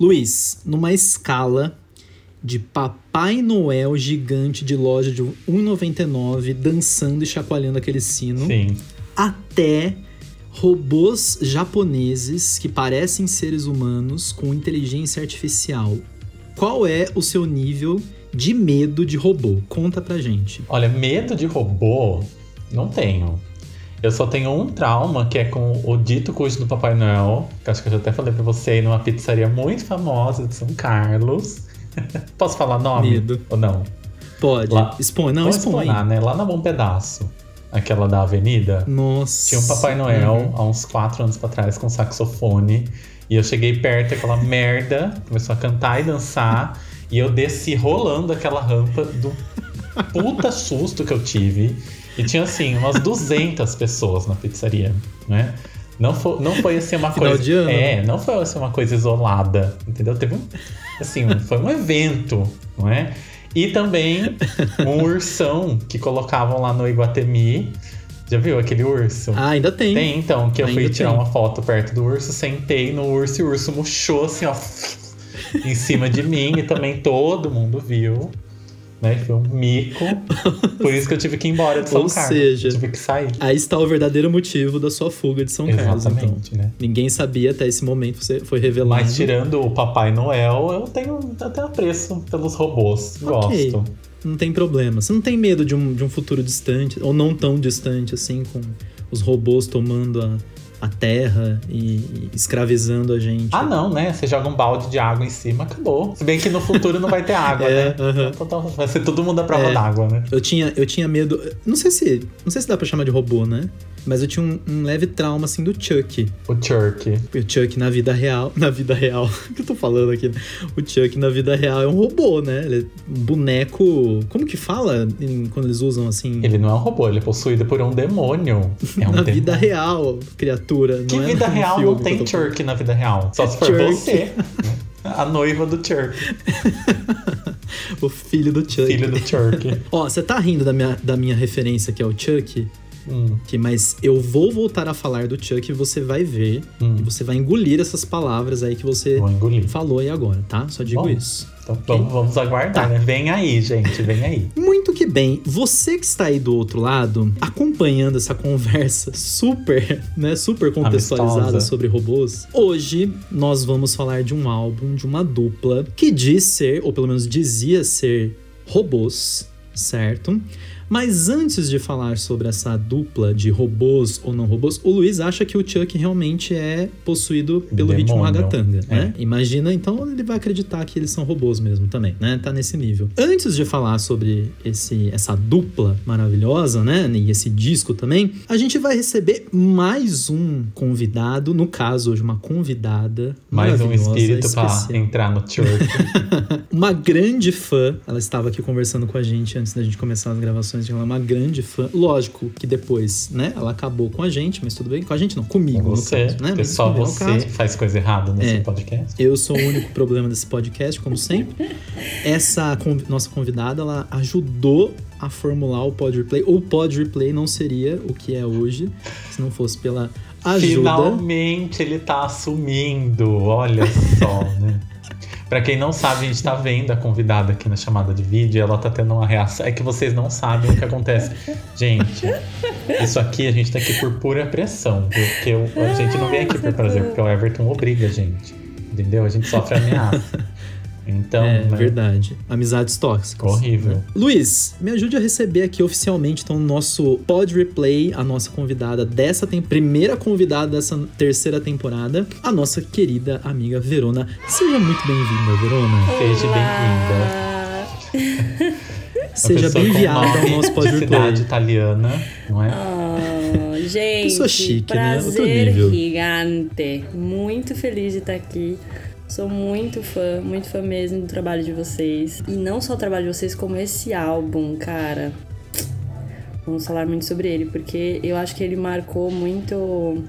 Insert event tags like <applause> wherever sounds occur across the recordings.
Luiz, numa escala de Papai Noel gigante de loja de 1,99 dançando e chacoalhando aquele sino, Sim. até robôs japoneses que parecem seres humanos com inteligência artificial. Qual é o seu nível de medo de robô? Conta pra gente. Olha, medo de robô, não tenho. Eu só tenho um trauma, que é com o dito cujo do Papai Noel, que acho que eu já até falei pra você, aí numa pizzaria muito famosa de São Carlos. <laughs> Posso falar nome? Medo. Ou não? Pode. Lá- Expõe, não, expõe. né? Lá na Bom Pedaço, aquela da avenida, Nossa. tinha um Papai Noel Uhum. há uns quatro anos pra trás com saxofone. E eu cheguei perto, aquela merda começou a cantar e dançar. E eu desci rolando aquela rampa do puta susto que eu tive. E tinha assim, umas 200 pessoas na pizzaria, né? Não foi, não foi assim uma Final coisa. É, não foi assim uma coisa isolada, entendeu? Teve um. Assim, foi um evento, não é? E também um ursão que colocavam lá no Iguatemi. Já viu aquele urso? Ah, ainda tem. Tem, então, que eu fui Ainda tirar tem. uma foto perto do urso, sentei no urso e o urso murchou assim, ó, em cima de mim e também todo mundo viu. Né? Foi um mico. <laughs> Por isso que eu tive que ir embora de São Ou Carlos. seja, tive que sair. Aí está o verdadeiro motivo da sua fuga de São Carlos, então. Exatamente, né? Ninguém sabia até esse momento, você foi revelado. Mas tirando o Papai Noel, eu tenho até apreço pelos robôs. Ok. Gosto. Não tem problema. Você não tem medo de um, de um futuro distante, ou não tão distante assim, com os robôs tomando a, a terra e, e escravizando a gente. Ah, não, né? Você joga um balde de água em cima, acabou. Se bem que no futuro não vai ter água, <laughs> É, né? aham. Então, vai ser todo mundo à prova É. d'água, né? Eu tinha, eu tinha medo. Não sei se. Não sei se dá pra chamar de robô, né? Mas eu tinha um, um leve trauma, assim, do Chuck. O Churk. O Chuck na vida real. <laughs> Na vida real. <laughs> O que eu tô falando aqui? O Chuck na vida real é um robô, né? Ele é um boneco. Como que fala em- quando eles usam assim? Ele não é um robô, ele é possuído por um demônio. É um <laughs> na demônio. vida real, criatura. Que não é vida real não tem. Churk na vida real. Só se for você. né? A noiva do Churk. O filho do Chuck. Filho do Churk. Ó, você tá rindo da minha, da minha referência que é o Chuck? Hum, Que, mas eu vou voltar a falar do Chuck e você vai ver. hum. E você vai engolir essas palavras aí que você falou aí agora, tá? Só digo Bom. isso. Então vamos, vamos aguardar, Tá. né? Vem aí, gente, vem aí. Muito que bem. Você que está aí do outro lado, acompanhando essa conversa super, né, super contextualizada Amistosa. sobre robôs, hoje nós vamos falar de um álbum de uma dupla que diz ser, ou pelo menos dizia ser, robôs, certo? Mas antes de falar sobre essa dupla de robôs ou não robôs, o Luiz acha que o Chuck realmente é possuído pelo ritmo Demônio. ragatanga, né? É. Imagina, então ele vai acreditar que eles são robôs mesmo também, né? Tá nesse nível. Antes de falar sobre esse, essa dupla maravilhosa, né? E esse disco também, a gente vai receber mais um convidado, no caso hoje uma convidada Mais um espírito pra especial. entrar no Churk. <laughs> Uma grande fã, ela estava aqui conversando com a gente antes da gente começar as gravações, ela é uma grande fã. Lógico que depois, né, ela acabou com a gente, mas tudo bem, com a gente não, comigo, você, caso, né? bem, no você faz coisa errada nesse É. podcast. Eu sou o único problema desse podcast, como sempre. Essa conv- nossa convidada, ela ajudou a formular o Pod Replay. O Pod Replay não seria o que é hoje, se não fosse pela ajuda. Finalmente ele tá assumindo, olha só, né? <laughs> Pra quem não sabe, a gente tá vendo a convidada aqui na chamada de vídeo, ela tá tendo uma reação. É que vocês não sabem o que acontece. Gente, isso aqui a gente tá aqui por pura pressão, porque a gente não vem aqui por prazer, porque o Everton obriga a gente. Entendeu? A gente sofre ameaça. Então, É, né? verdade. Amizades tóxicas. Horrível. né? Luiz, me ajude a receber aqui oficialmente então o nosso Pod Replay, a nossa convidada dessa tem primeira convidada dessa terceira temporada, a nossa querida amiga Verona. Seja muito bem-vinda, Verona. Seja bem-vinda. <laughs> Seja bem-vinda ao nosso Pod Replay. cidade italiana, não é? Oh, <laughs> gente, Pessoa chique, né? Outro prazer nível. gigante. Muito feliz de estar aqui. Sou muito fã, muito fã mesmo do trabalho de vocês. E não só o trabalho de vocês, como esse álbum, cara. Vamos falar muito sobre ele, porque eu acho que ele marcou muito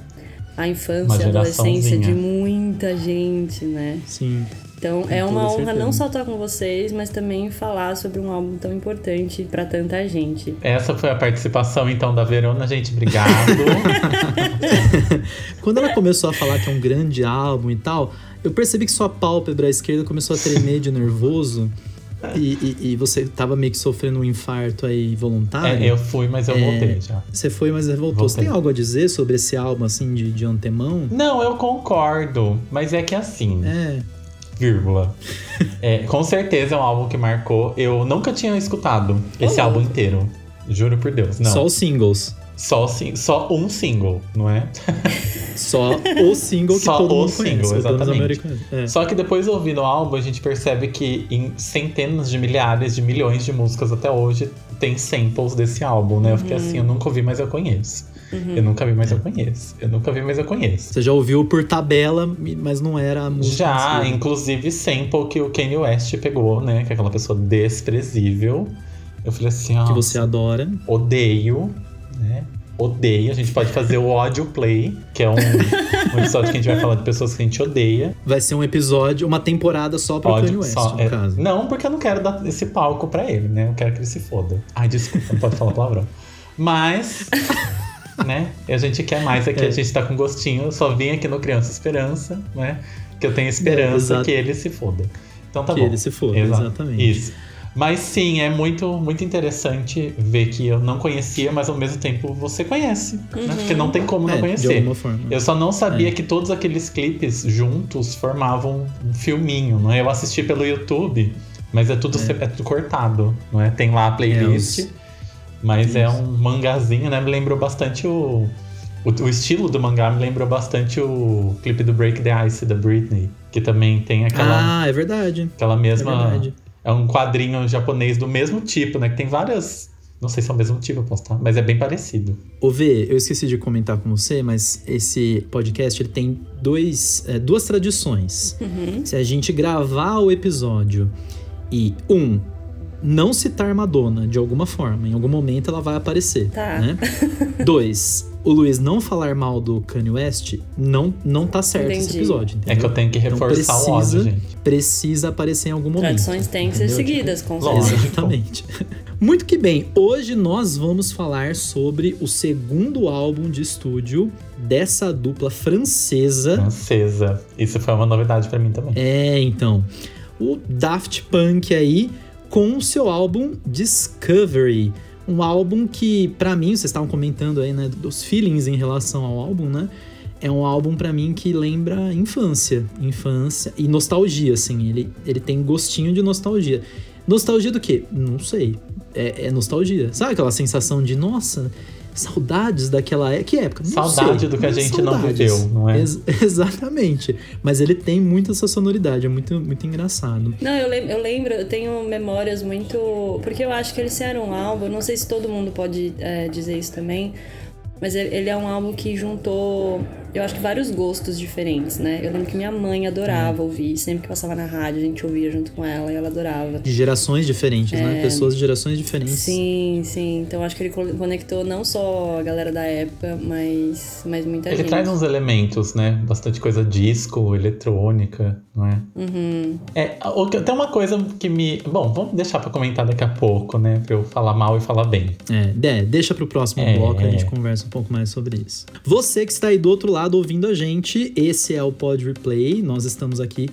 a infância, a adolescência de muita gente, né? Sim. Então é uma honra certeza. não só estar com vocês, mas também falar sobre um álbum tão importante pra tanta gente. Essa foi a participação então da Verona, gente. Obrigado. <laughs> Quando ela começou a falar que é um grande álbum e tal, Eu percebi que sua pálpebra esquerda começou a tremer de nervoso. <laughs> E, e, e, você tava meio que sofrendo um infarto aí voluntário. É, eu fui, mas eu é, voltei já. Você foi, mas voltou. Voltei. Você tem algo a dizer sobre esse álbum, assim, de, de antemão? Não, eu concordo. Mas é que assim. É. Vírgula. <laughs> é, com certeza é um álbum que marcou. Eu nunca tinha escutado esse oh. álbum inteiro. Juro por Deus. Não. Só os singles. Só, só um single, não é? <laughs> Só o single que Só todo o mundo single, conhece, exatamente. É. Só que depois ouvindo o álbum, a gente percebe que em centenas de milhares de milhões de músicas até hoje tem samples desse álbum, né? Eu fiquei uhum. assim, eu nunca ouvi, mas eu conheço. Uhum. Eu nunca vi, mas eu conheço. Eu nunca vi, mas eu conheço. Você já ouviu por tabela, mas não era a música. Já, inclusive sample que o Kanye West pegou, né? Que é aquela pessoa desprezível. Eu falei assim, ó. Que você adora. Odeio né? Odeia. A gente pode fazer o ódio play, que é um, um, episódio que a gente vai falar de pessoas que a gente odeia. Vai ser um episódio, uma temporada só pro ódio, Kanye West, só, no é, caso. Não, porque eu não quero dar esse palco pra ele, né? Eu quero que ele se foda. Ai, desculpa, não pode falar palavrão. Mas, <laughs> né? A gente quer mais aqui, é. a gente tá com gostinho. Eu só vim aqui no Criança Esperança, né? Que eu tenho esperança é, que ele se foda. Então tá que bom. Que ele se foda, exatamente. Isso. Mas sim, é muito, muito interessante ver que eu não conhecia, mas ao mesmo tempo você conhece. Uhum. Né? Porque não tem como é, não conhecer. De alguma forma. Eu só não sabia é. que todos aqueles clipes juntos formavam um filminho. Não é? Eu assisti pelo YouTube, mas é tudo, é. é tudo cortado. Não é? Tem lá a playlist, é, os... mas Isso. é um mangazinho, né? Me lembrou bastante o, o, o, estilo do mangá me lembrou bastante o clipe do Break the Ice da Britney, que também tem aquela. Ah, é verdade. Aquela mesma. É verdade é um quadrinho japonês do mesmo tipo, né? Que tem várias. Não sei se é o mesmo tipo, eu posso estar, mas é bem parecido. Ô V, eu esqueci de comentar com você, mas esse podcast ele tem dois, é, duas tradições. Uhum. Se a gente gravar o episódio e, um, não citar Madonna de alguma forma, em algum momento ela vai aparecer. Tá. Né? <laughs> Dois, o Luiz não falar mal do Kanye West, não, não tá certo Entendi. esse episódio. Entendeu? É que eu tenho que então reforçar então precisa, o ódio, gente. Precisa aparecer em algum momento. Tradições têm que ser seguidas, com certeza. Exatamente. <laughs> Muito que bem, hoje nós vamos falar sobre o segundo álbum de estúdio dessa dupla francesa. Francesa. Isso foi uma novidade para mim também. É, então. O Daft Punk aí com o seu álbum Discovery um álbum que, para mim, vocês estavam comentando aí, né, dos feelings em relação ao álbum, né? É um álbum para mim que lembra infância, infância e nostalgia, assim. Ele, ele tem gostinho de nostalgia. Nostalgia do quê? Não sei. É, é nostalgia. Sabe aquela sensação de, nossa, saudades daquela é-, que época? Não Saudade sei, do que a gente saudades. não viveu, não é? Ex <laughs> exatamente. Mas ele tem muita essa sonoridade, é muito, muito engraçado. Não, eu, lem eu lembro, eu tenho memórias muito. Porque eu acho que eles eram um álbum, não sei se todo mundo pode é, dizer isso também, mas ele é um álbum que juntou eu acho que vários gostos diferentes, né? Eu lembro que minha mãe adorava ouvir, sempre que passava na rádio, a gente ouvia junto com ela e ela adorava. De gerações diferentes, né? é... né? Pessoas de gerações diferentes. Sim, sim. Então acho que ele conectou não só a galera da época, mas, mas muita ele gente. Ele traz uns elementos, né? Bastante coisa disco, eletrônica, não é? Uhum. É, tem uma coisa que me. Bom, vamos deixar pra comentar daqui a pouco, né? Pra eu falar mal e falar bem. É, é deixa pro próximo é, bloco, a gente conversa um pouco mais sobre isso. Você que está aí do outro lado lado ouvindo a gente. Esse é o Pod Replay. Nós estamos aqui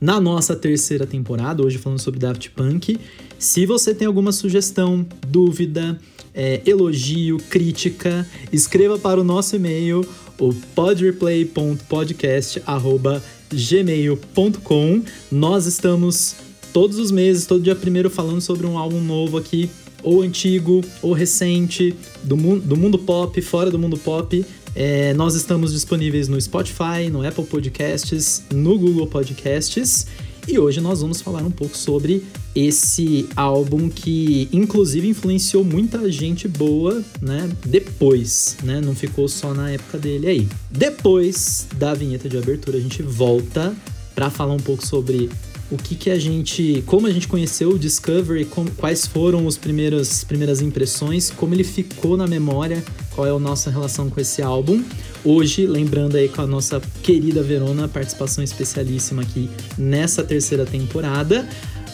na nossa terceira temporada, hoje falando sobre Daft Punk. Se você tem alguma sugestão, dúvida, é, elogio, crítica, escreva para o nosso e-mail, o podreplay.podcast.gmail.com. Nós estamos todos os meses, todo dia primeiro, falando sobre um álbum novo aqui, ou antigo, ou recente, do, mu do mundo pop, fora do mundo pop. É, nós estamos disponíveis no Spotify, no Apple Podcasts, no Google Podcasts. E hoje nós vamos falar um pouco sobre esse álbum que inclusive influenciou muita gente boa, né? Depois, né? Não ficou só na época dele aí. Depois da vinheta de abertura, a gente volta para falar um pouco sobre o que que a gente, como a gente conheceu o Discovery, como, quais foram as primeiras, primeiras impressões, como ele ficou na memória, qual é a nossa relação com esse álbum. Hoje, lembrando aí com a nossa querida Verona, participação especialíssima aqui nessa terceira temporada.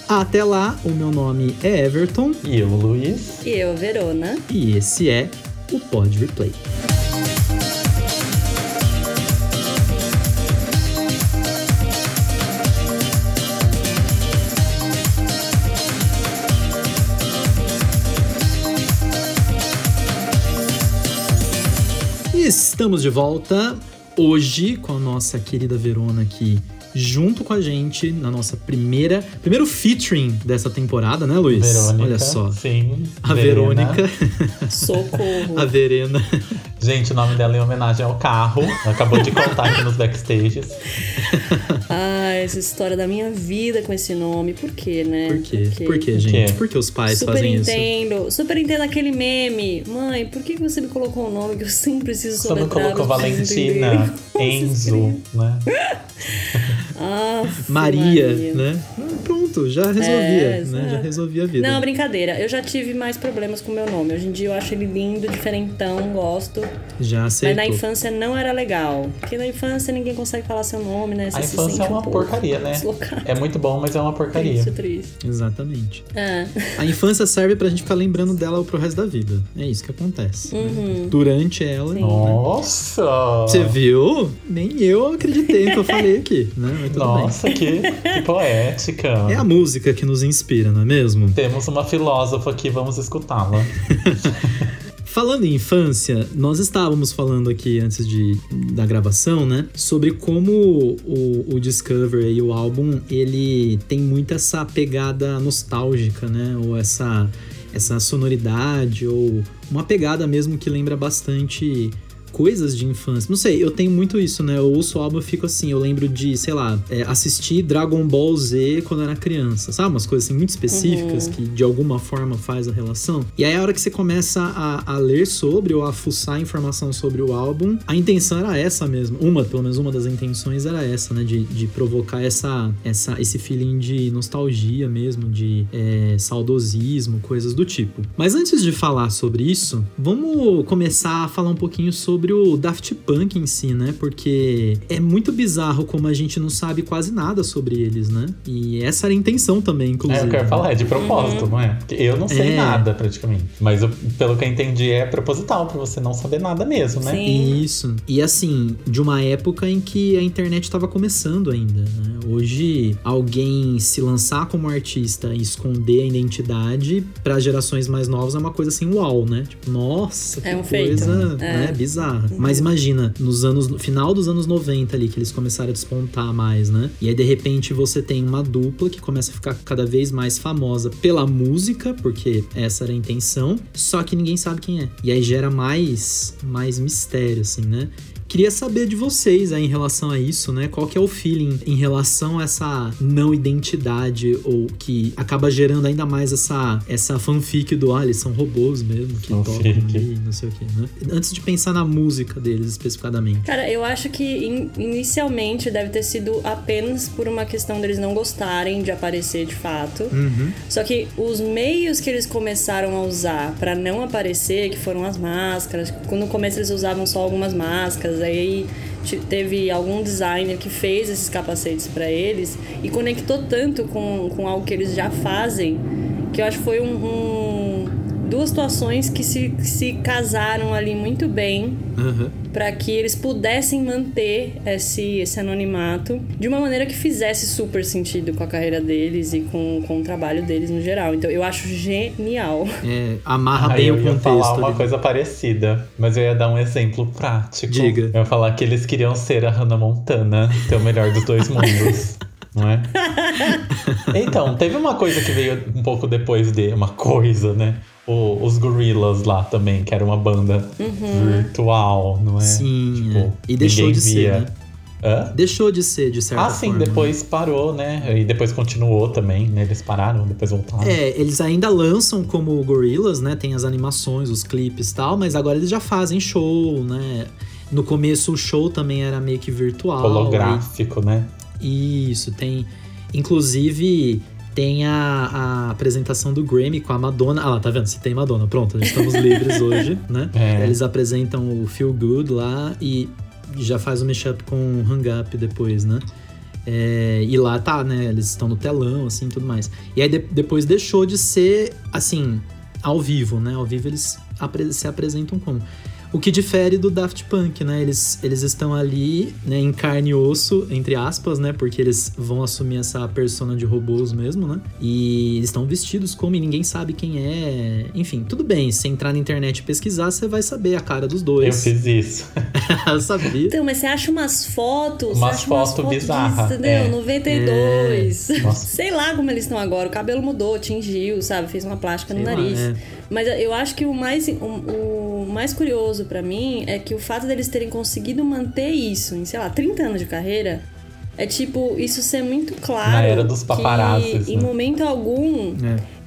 Até lá, o meu nome é Everton. E eu, Luiz. E eu, Verona. E esse é o Pod Replay. Estamos de volta hoje com a nossa querida Verona aqui junto com a gente na nossa primeira primeiro featuring dessa temporada, né, Luiz? Verônica, Olha só. Sim. A Verena. Verônica, Socorro. <laughs> a Verena. Gente, o nome dela é em homenagem ao carro. Ela Acabou de contar aqui nos backstages. Ah, essa história da minha vida com esse nome. Por quê, né? Por quê? Por quê, gente? quê? Por que os pais Super fazem isso? entendo. Super entendo aquele meme. Mãe, por que você me colocou um nome que eu sempre preciso Você não soletrar? colocou Valentina, <laughs> Enzo, né? <laughs> Aff, Maria, Maria. né? Ah, Pronto, já resolvia, É, né? Já resolvia a vida. Não, brincadeira. Eu já tive mais problemas com o meu nome. Hoje em dia eu acho ele lindo, diferentão, gosto. já Mas aceitou. na infância não era legal. Porque na infância ninguém consegue falar seu nome, né? Você A infância é uma um porcaria, né? deslocado. É muito bom, mas é uma porcaria. Triste, triste. Exatamente. É. A infância serve pra gente ficar lembrando dela pro resto da vida. É isso que acontece. né? Durante ela. Sim. Nossa! Você viu? Nem eu acreditei no que eu falei aqui, né? Mas tudo Nossa, que, que poética. É a música que nos inspira, não é mesmo? Temos uma filósofa aqui, vamos escutá-la. <laughs> Falando em infância, nós estávamos falando aqui antes de, da gravação, né? Sobre como o, o Discover e o álbum, ele tem muito essa pegada nostálgica, né? Ou essa, essa sonoridade, ou uma pegada mesmo que lembra bastante coisas de infância. Não sei, eu tenho muito isso, né? Eu ouço o álbum e fico assim, eu lembro de, sei lá, é, assistir Dragon Ball Z quando eu era criança, sabe? Umas coisas assim muito específicas que de alguma forma faz a relação. E aí a hora que você começa a, a ler sobre ou a fuçar informação sobre o álbum, a intenção era essa mesmo. Uma, pelo menos uma das intenções era essa, né? De, de provocar essa, essa, esse feeling de nostalgia mesmo, de é, saudosismo, coisas do tipo. Mas antes de falar sobre isso, vamos começar a falar um pouquinho sobre o Daft Punk em si, né? Porque é muito bizarro como a gente não sabe quase nada sobre eles, né? E essa era a intenção também, É, inclusive. eu quero falar, é de propósito, não é? Porque eu não sei É. nada, praticamente. Mas eu- pelo que eu entendi, é proposital, pra você não saber nada mesmo, né? Sim. Isso. E assim, de uma época em que a internet estava começando ainda, né? Hoje, alguém se lançar como artista e esconder a identidade para gerações mais novas é uma coisa assim, uau, né? Tipo, nossa, que É um feito. coisa, É. bizarra. Mas imagina, nos anos no final dos anos 90 ali que eles começaram a despontar mais, né? E aí de repente você tem uma dupla que começa a ficar cada vez mais famosa pela música, porque essa era a intenção, só que ninguém sabe quem é. E aí gera mais mais mistério assim, né? Queria saber de vocês aí em relação a isso, né? Qual que é o feeling em relação a essa não identidade ou que acaba gerando ainda mais essa, essa fanfic do ah, eles são robôs mesmo que tocam Fanfic. ali, <laughs> não sei o que, né? Antes de pensar na música deles especificadamente. Cara, eu acho que in- inicialmente deve ter sido apenas por uma questão deles não gostarem de aparecer de fato. Uhum. Só que os meios que eles começaram a usar pra não aparecer, que foram as máscaras, no começo eles usavam só algumas máscaras, aí te- teve algum designer que fez esses capacetes pra eles e conectou tanto com, com algo que eles já fazem, que eu acho que foi um, um- duas situações que se, que se casaram ali muito bem Aham. para que eles pudessem manter esse, esse anonimato de uma maneira que fizesse super sentido com a carreira deles e com, com o trabalho deles no geral. Então eu acho genial. É, amarra Aí bem eu o ia contexto. falar uma ali. coisa parecida, mas eu ia dar um exemplo prático. Diga. Eu ia falar que eles queriam ser a Hannah Montana, ter o melhor dos dois mundos. <laughs> Não é? <laughs> Então, teve uma coisa que veio um pouco depois de. Uma coisa, né? O- os Gorillaz lá também, que era uma banda virtual, não é? Sim, Tipo, é. E deixou de ser, via. né? Hã? Deixou de ser, de certa Ah, sim, forma. né? depois parou, né? E depois continuou também, né? Eles pararam, depois voltaram. É, eles ainda lançam como Gorillaz, né? Tem as animações, os clipes e tal, mas agora eles já fazem show, né? No começo o show também era meio que virtual. Holográfico, né? Isso, tem. Inclusive, tem a, a apresentação do Grammy com a Madonna. Ah lá, tá vendo? Se tem Madonna, pronto, estamos <laughs> livres hoje, né? É. Eles apresentam o Feel Good lá e já faz o mashup com o Hang Up depois, né? É, e lá tá, né? Eles estão no telão, assim, tudo mais. E aí de- depois deixou de ser, assim, ao vivo, né? Ao vivo eles apre- se apresentam como. O que difere do Daft Punk, né? Eles, eles estão ali, né, em carne e osso, entre aspas, né? Porque eles vão assumir essa persona de robôs mesmo, né? E eles estão vestidos como e ninguém sabe quem é. Enfim, tudo bem. Se entrar na internet e pesquisar, você vai saber a cara dos Eu dois. fiz isso. <laughs> Eu sabia. Então, mas você acha umas fotos. Umas fotos bizarras, entendeu? é. 92. É. Sei lá como eles estão agora. O cabelo mudou, tingiu, sabe? Fez uma plástica no Sei lá, nariz. é. Mas eu acho que o mais, o, o mais curioso pra mim é que o fato deles terem conseguido manter isso em, sei lá, 30 anos de carreira. É tipo, isso ser muito claro. Na era dos que paparazzis, Em né? momento algum.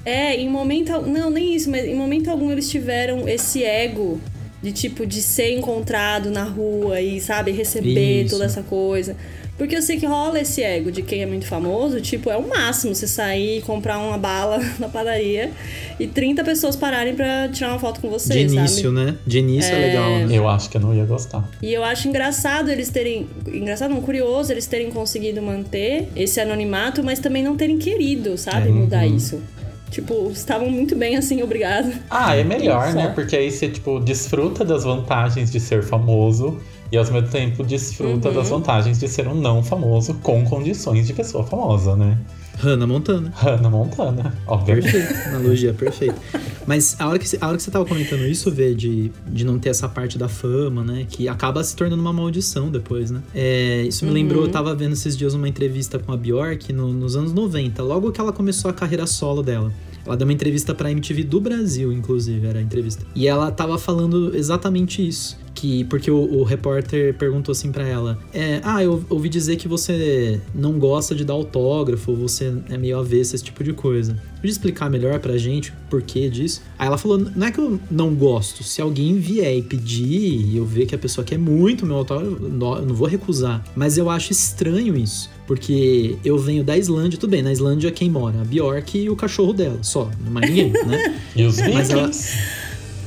É. É, em momento. Não, nem isso, mas em momento algum eles tiveram esse ego de tipo de ser encontrado na rua e, sabe, receber Isso. toda essa coisa. Porque eu sei que rola esse ego de quem é muito famoso, tipo, é o máximo você sair e comprar uma bala <laughs> na padaria e 30 pessoas pararem pra tirar uma foto com você, De início, sabe? né? De início é, legal, né? Eu acho que eu não ia gostar. E eu acho engraçado eles terem. Engraçado, não, curioso eles terem conseguido manter esse anonimato, mas também não terem querido, sabe? É. Mudar Uhum. isso. Tipo, estavam muito bem assim, <laughs> obrigado. Ah, é melhor, né? Porque aí você, tipo, desfruta das vantagens de ser famoso e ao mesmo tempo desfruta Uhum. das vantagens de ser um não famoso com condições de pessoa famosa, né? Hannah Montana. Hannah Montana, obviamente. Perfeito, analogia perfeita. Mas a hora que, a hora que você tava comentando isso, Vê, de, de não ter essa parte da fama, né? Que acaba se tornando uma maldição depois, né? É, isso me Uhum. lembrou, eu tava vendo esses dias uma entrevista com a Bjork no- nos anos 90, logo que ela começou a carreira solo dela. Ela deu uma entrevista pra MTV do Brasil, inclusive, era a entrevista. E ela tava falando exatamente isso. Que, porque o, o repórter perguntou assim pra ela: é, Ah, eu ouvi dizer que você não gosta de dar autógrafo, você é meio avesso esse tipo de coisa. Pode explicar melhor pra gente o porquê disso? Aí ela falou: Não é que eu não gosto. Se alguém vier e pedir e eu ver que a pessoa quer muito meu autógrafo, eu não vou recusar. Mas eu acho estranho isso. Porque eu venho da Islândia, tudo bem, na Islândia quem mora? A Bjork e o cachorro dela, só, não mais ninguém, <laughs> né? E os Mas ela- vikings?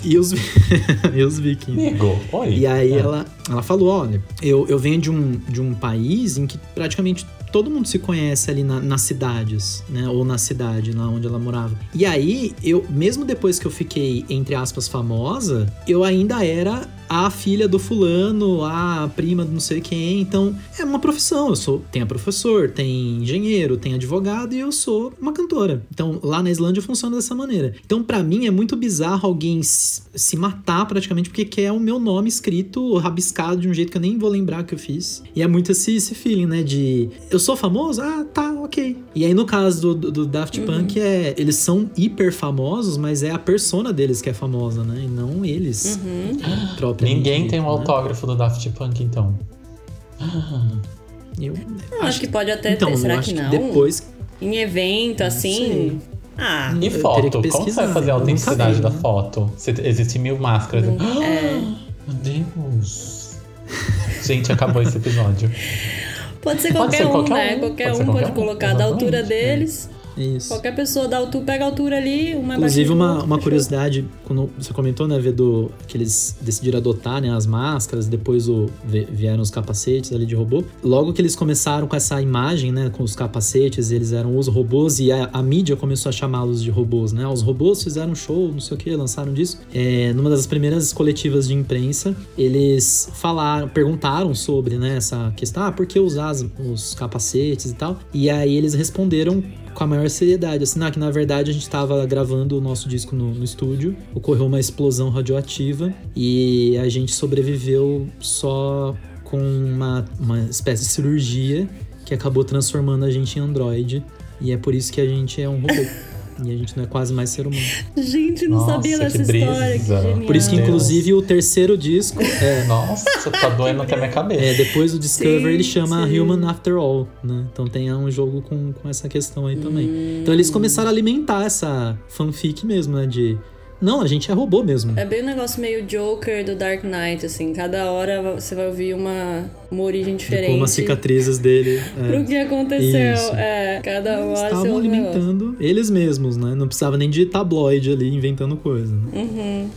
E os, <laughs> e os vikings. Amigo, oi. E aí Ah. ela, ela falou, olha, eu, eu venho de um, de um país em que praticamente todo mundo se conhece ali na- nas cidades, né? Ou na cidade, lá onde ela morava. E aí, eu, mesmo depois que eu fiquei, entre aspas, famosa, eu ainda era a filha do fulano, a prima do não sei quem. Então, é uma profissão. Eu sou, tem a professor, tem engenheiro, tem advogado e eu sou uma cantora. Então, lá na Islândia funciona dessa maneira. Então, pra mim é muito bizarro alguém se matar praticamente porque quer o meu nome escrito, rabiscado de um jeito que eu nem vou lembrar que eu fiz. E é muito esse, esse feeling, né? De eu sou famoso? Ah, tá, ok. E aí, no caso do, do, Daft Punk, é, eles são hiper famosos, mas é a persona deles que é famosa, né? E não eles. propriamente Ninguém tem um né? autógrafo do Daft Punk, então. Eu, Eu acho que pode até então, ter, será que acho não? depois Em evento, assim. Ah, E Eu foto? teria que Como você vai fazer a autenticidade da né? foto? Se- Existem mil máscaras. é. <gasps> Meu Deus. Gente, acabou esse episódio. <laughs> Pode ser Pode qualquer ser um, qualquer né? um, Qualquer pode um pode qualquer um, colocar da altura exatamente, deles. Isso. Qualquer pessoa da altura, pega a altura ali, uma Inclusive, baixinha, uma, uma curiosidade, quando você comentou, né, Vê, do, que eles decidiram adotar né, as máscaras, depois o, vi- vieram os capacetes ali de robô. Logo que eles começaram com essa imagem, né, com os capacetes, eles eram os robôs e a, a mídia começou a chamá-los de robôs, né? Os robôs fizeram um show, não sei o que, lançaram disso. É, numa das primeiras coletivas de imprensa, eles falaram, perguntaram sobre, né, essa questão, ah, por que usar as- os capacetes e tal? E aí eles responderam com a maior seriedade, assim, que na verdade a gente tava gravando o nosso disco no, no estúdio, ocorreu uma explosão radioativa e a gente sobreviveu só com uma, uma espécie de cirurgia que acabou transformando a gente em androide e é por isso que a gente é um robô. <laughs> E a gente não é quase mais ser humano. Gente, não Nossa, sabia dessa história. Que. Por isso que, inclusive, o terceiro disco é, Nossa, tá doendo até minha cabeça. É, depois do Discover Sim, ele chama sim. Human After All, né? Então tem um jogo com, com essa questão aí também. Hum. Então eles começaram a alimentar essa fanfic mesmo, né? De. Não, a gente é robô mesmo. É bem um negócio meio Joker do Dark Knight, assim. Cada hora você vai ouvir uma, uma origem diferente. Como as cicatrizes dele. <laughs> Pro É. que aconteceu. Isso. É, cada Eles hora estavam alimentando eles mesmos, né? Não precisava nem de tabloide ali inventando coisa. Né? Uhum.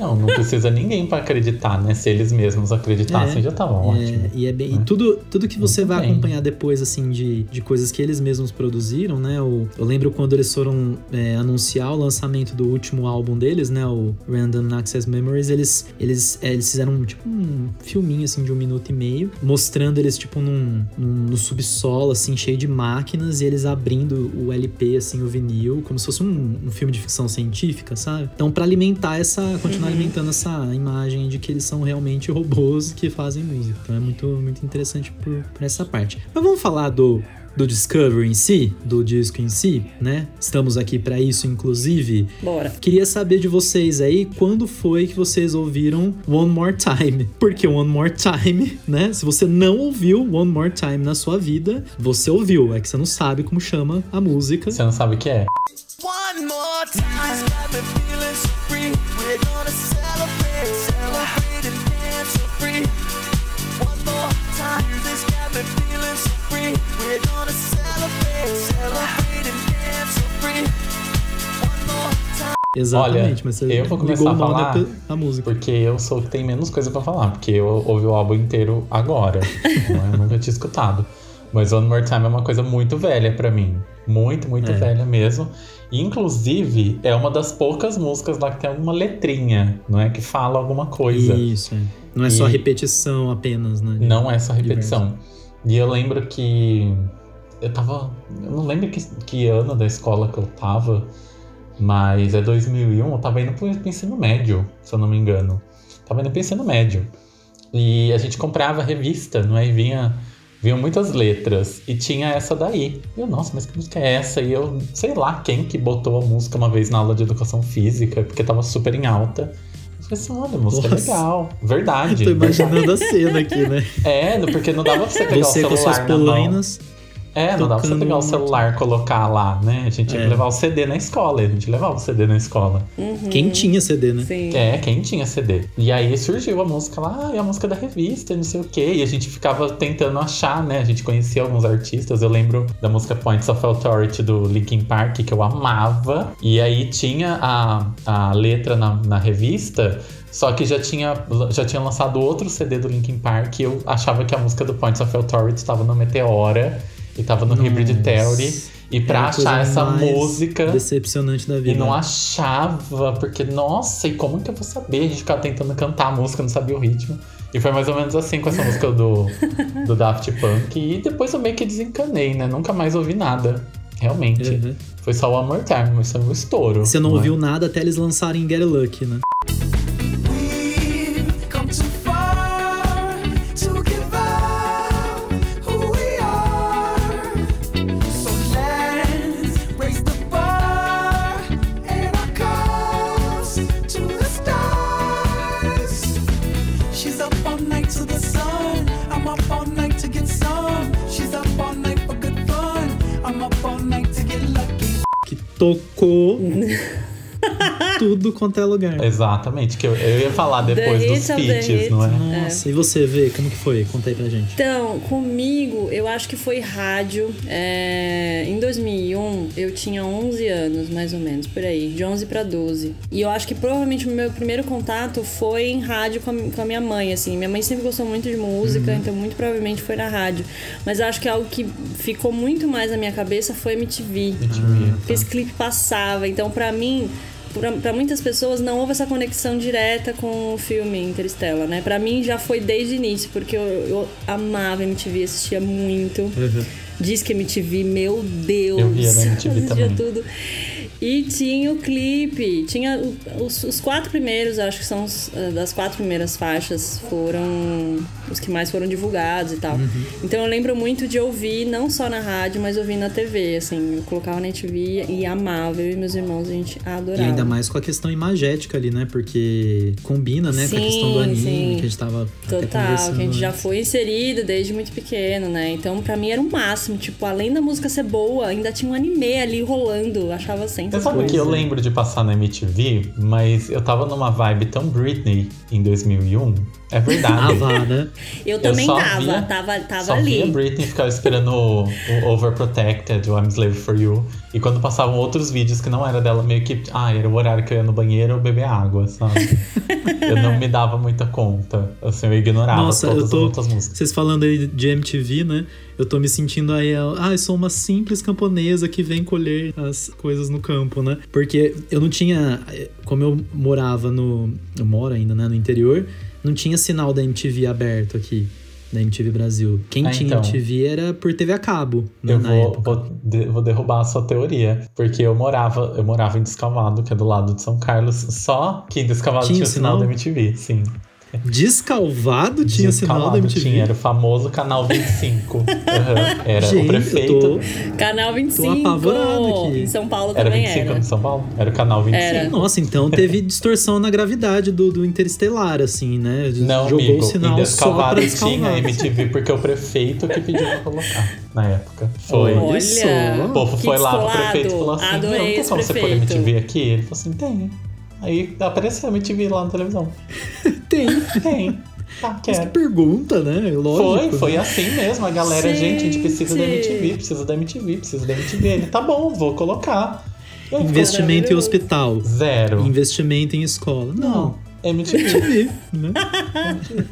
Não, não precisa ninguém pra acreditar, né? Se eles mesmos acreditassem, É, já tava É, ótimo. e é bem. e né? tudo, tudo que você Muito vai bem. acompanhar depois, assim, de, de coisas que eles mesmos produziram, né? O, eu lembro quando eles foram é, anunciar o lançamento do último álbum deles, né? O Random Access Memories, eles, eles, é, eles fizeram tipo um filminho assim de um minuto e meio, mostrando eles, tipo, num, num- no subsolo, assim, cheio de máquinas, e eles abrindo o LP, assim, o vinil, como se fosse um, um filme de ficção científica, sabe? Então, pra alimentar essa. continuar alimentando essa imagem de que eles são realmente robôs que fazem música. Então é muito, muito interessante por, por essa parte. Mas vamos falar do. Do Discovery em si, do disco em si, né? Estamos aqui pra isso, inclusive. Bora. Queria saber de vocês aí quando foi que vocês ouviram One More Time. Porque One More Time, né? Se você não ouviu One More Time na sua vida, você ouviu. É que você não sabe como chama a música. Você não sabe o que é? One more time, got me feeling so free. We're gonna celebrate, celebrate and dance so free. One more time, this got me feeling so free. We're gonna celebrate, celebrate and dance so free. One more time. Exatamente, Olha, mas você eu vou começar a falar da, da música. Porque eu sou o que tem menos coisa pra falar, porque eu ouvi o álbum inteiro agora. <laughs> não, eu nunca tinha escutado. Mas One More Time é uma coisa muito velha pra mim. Muito, muito É. velha mesmo. Inclusive, é uma das poucas músicas lá que tem alguma letrinha, não é? Que fala alguma coisa. Isso, é. Não é só E- repetição apenas, né? Não é só repetição. E eu lembro que eu tava. Eu não lembro que, que ano da escola que eu tava, mas é 2001, eu tava indo pro, pro ensino médio, se eu não me engano. Tava indo pro ensino médio. E a gente comprava revista, não é? E vinha. Vinham muitas letras e tinha essa daí. E eu, nossa, mas que música é essa? E eu, sei lá quem que botou a música uma vez na aula de educação física, porque tava super em alta. Eu falei assim, olha, música é Nossa. legal. Verdade. Tô imaginando a cena aqui, né? É, porque não dava pra você <laughs> pegar Você o com celular suas na mão. polainas. É, não dava pra você pegar o celular e colocar lá, né? A gente tinha É. que levar o CD na escola, a gente levava o CD na escola. Quem tinha CD, né? Sim. É, quem tinha CD. E aí surgiu a música lá, ah, é a música da revista, não sei o quê. E a gente ficava tentando achar, né? A gente conhecia alguns artistas. Eu lembro da música Points of Authority do Linkin Park, que eu amava. E aí tinha a, a letra na, na revista. Só que já tinha, já tinha lançado outro CD do Linkin Park e eu achava que a música do Points of Authority estava no Meteora e tava no Hybrid Nossa. Theory. E pra coisa achar essa música. Decepcionante da vida. E não achava, porque, nossa, e como que eu vou saber? A gente ficava tentando cantar a música, não sabia o ritmo. E foi mais ou menos assim com essa música do, <laughs> do Daft Punk. E depois eu meio que desencanei, né? Nunca mais ouvi nada. Realmente. Uhum. Foi só o Amor Time, mas foi um estouro. Você não é? ouviu nada até eles lançarem Get Lucky, né? Tocou <laughs> tudo quanto é lugar. Exatamente, que eu, eu ia falar depois dos feats, não é? Nossa, e você vê, como que foi? Conta aí pra gente. Então, comigo, eu acho que foi rádio. É, Em 2001, eu tinha 11 anos, mais ou menos, por aí, de 11 pra 12. E eu acho que provavelmente o meu primeiro contato foi em rádio com a, com a minha mãe, assim. Minha mãe sempre gostou muito de música, então muito provavelmente foi na rádio. Mas eu acho que algo que ficou muito mais na minha cabeça foi MTV. MTV, Porque esse clipe passava. Então, pra mim, pra, pra muitas pessoas, não houve essa conexão direta com o filme Interstellar, né? Pra mim, já foi desde o início, porque eu, eu amava MTV, assistia muito. Diz que MTV, meu Deus. Eu via na MTV também. tudo. E tinha o clipe, tinha os, os quatro primeiros, acho que são os, eh, das quatro primeiras faixas, foram os que mais foram divulgados e tal. Uhum. Então eu lembro muito de ouvir, não só na rádio, mas ouvir na TV, assim. Eu colocava na TV e amava, eu e meus irmãos, a gente adorava. E ainda mais com a questão imagética ali, né? Porque combina, né? com a questão do Sim, anime, sim. que a gente tava Total, que a gente já foi inserido desde muito pequeno, né? Então, pra mim era o máximo. Tipo, além da música ser boa, ainda tinha um anime ali rolando. Eu achava Você sabe Pois que eu é. lembro de passar na MTV, mas eu tava numa vibe tão Britney em 2001. É verdade. Vá, né? Eu também só tava, via- tava, tava Só via ali. Britney ficava esperando o, o Overprotected, o I'm Slave for You. E quando passavam outros vídeos que não era dela, meio que. Ah, era o horário que eu ia no banheiro ou beber água, sabe? eu não me dava muita conta. Assim, eu ignorava Nossa, todas eu tô- as outras músicas. Vocês falando aí de MTV, né? Eu tô me sentindo aí, ah, eu sou uma simples camponesa que vem colher as coisas no campo, né? Porque eu não tinha, como eu morava no, eu moro ainda, né, no interior, não tinha sinal da MTV aberto aqui, da MTV Brasil. Quem Ah, tinha então. MTV era por TV a cabo, né, Eu na vou, época. vou, de- vou derrubar a sua teoria. Porque eu morava, eu morava em Descalvado, que é do lado de São Carlos. Só que em Descalvado Tinha tinha, o sinal sinal? da MTV, sim. Descalvado tinha sinal da Descalvado MTV. Tinha, era o famoso canal 25. Uhum. <laughs> Era Gente, o prefeito. tô... Canal 25. apavorado aqui. Em São Paulo Era também 25 era. no São Paulo? Era o canal 25. Era. Nossa, então teve <laughs> distorção na gravidade do, do Interestelar, assim, né? Não, Jogou amigo, o sinal em só pra Descalvado tinha descalvado. MTV porque o prefeito que pediu pra colocar na época. Foi. Olha. O povo Que foi lá pro prefeito e falou assim: Adorei Não, tem como você pôr. MTV aqui? Ele falou assim: Tem. Aí apareceu a MTV lá na televisão. <laughs> Tem. Tem. <laughs> Tá, Mas que pergunta, né? Lógico. Foi, foi assim mesmo. A galera, gente, a gente precisa da. MTV, precisa da MTV, precisa da MTV. Ele, tá bom, vou colocar. E ficou Investimento em hospital. Zero. Investimento em escola. Não. MTV. <laughs> MTV, né? <laughs>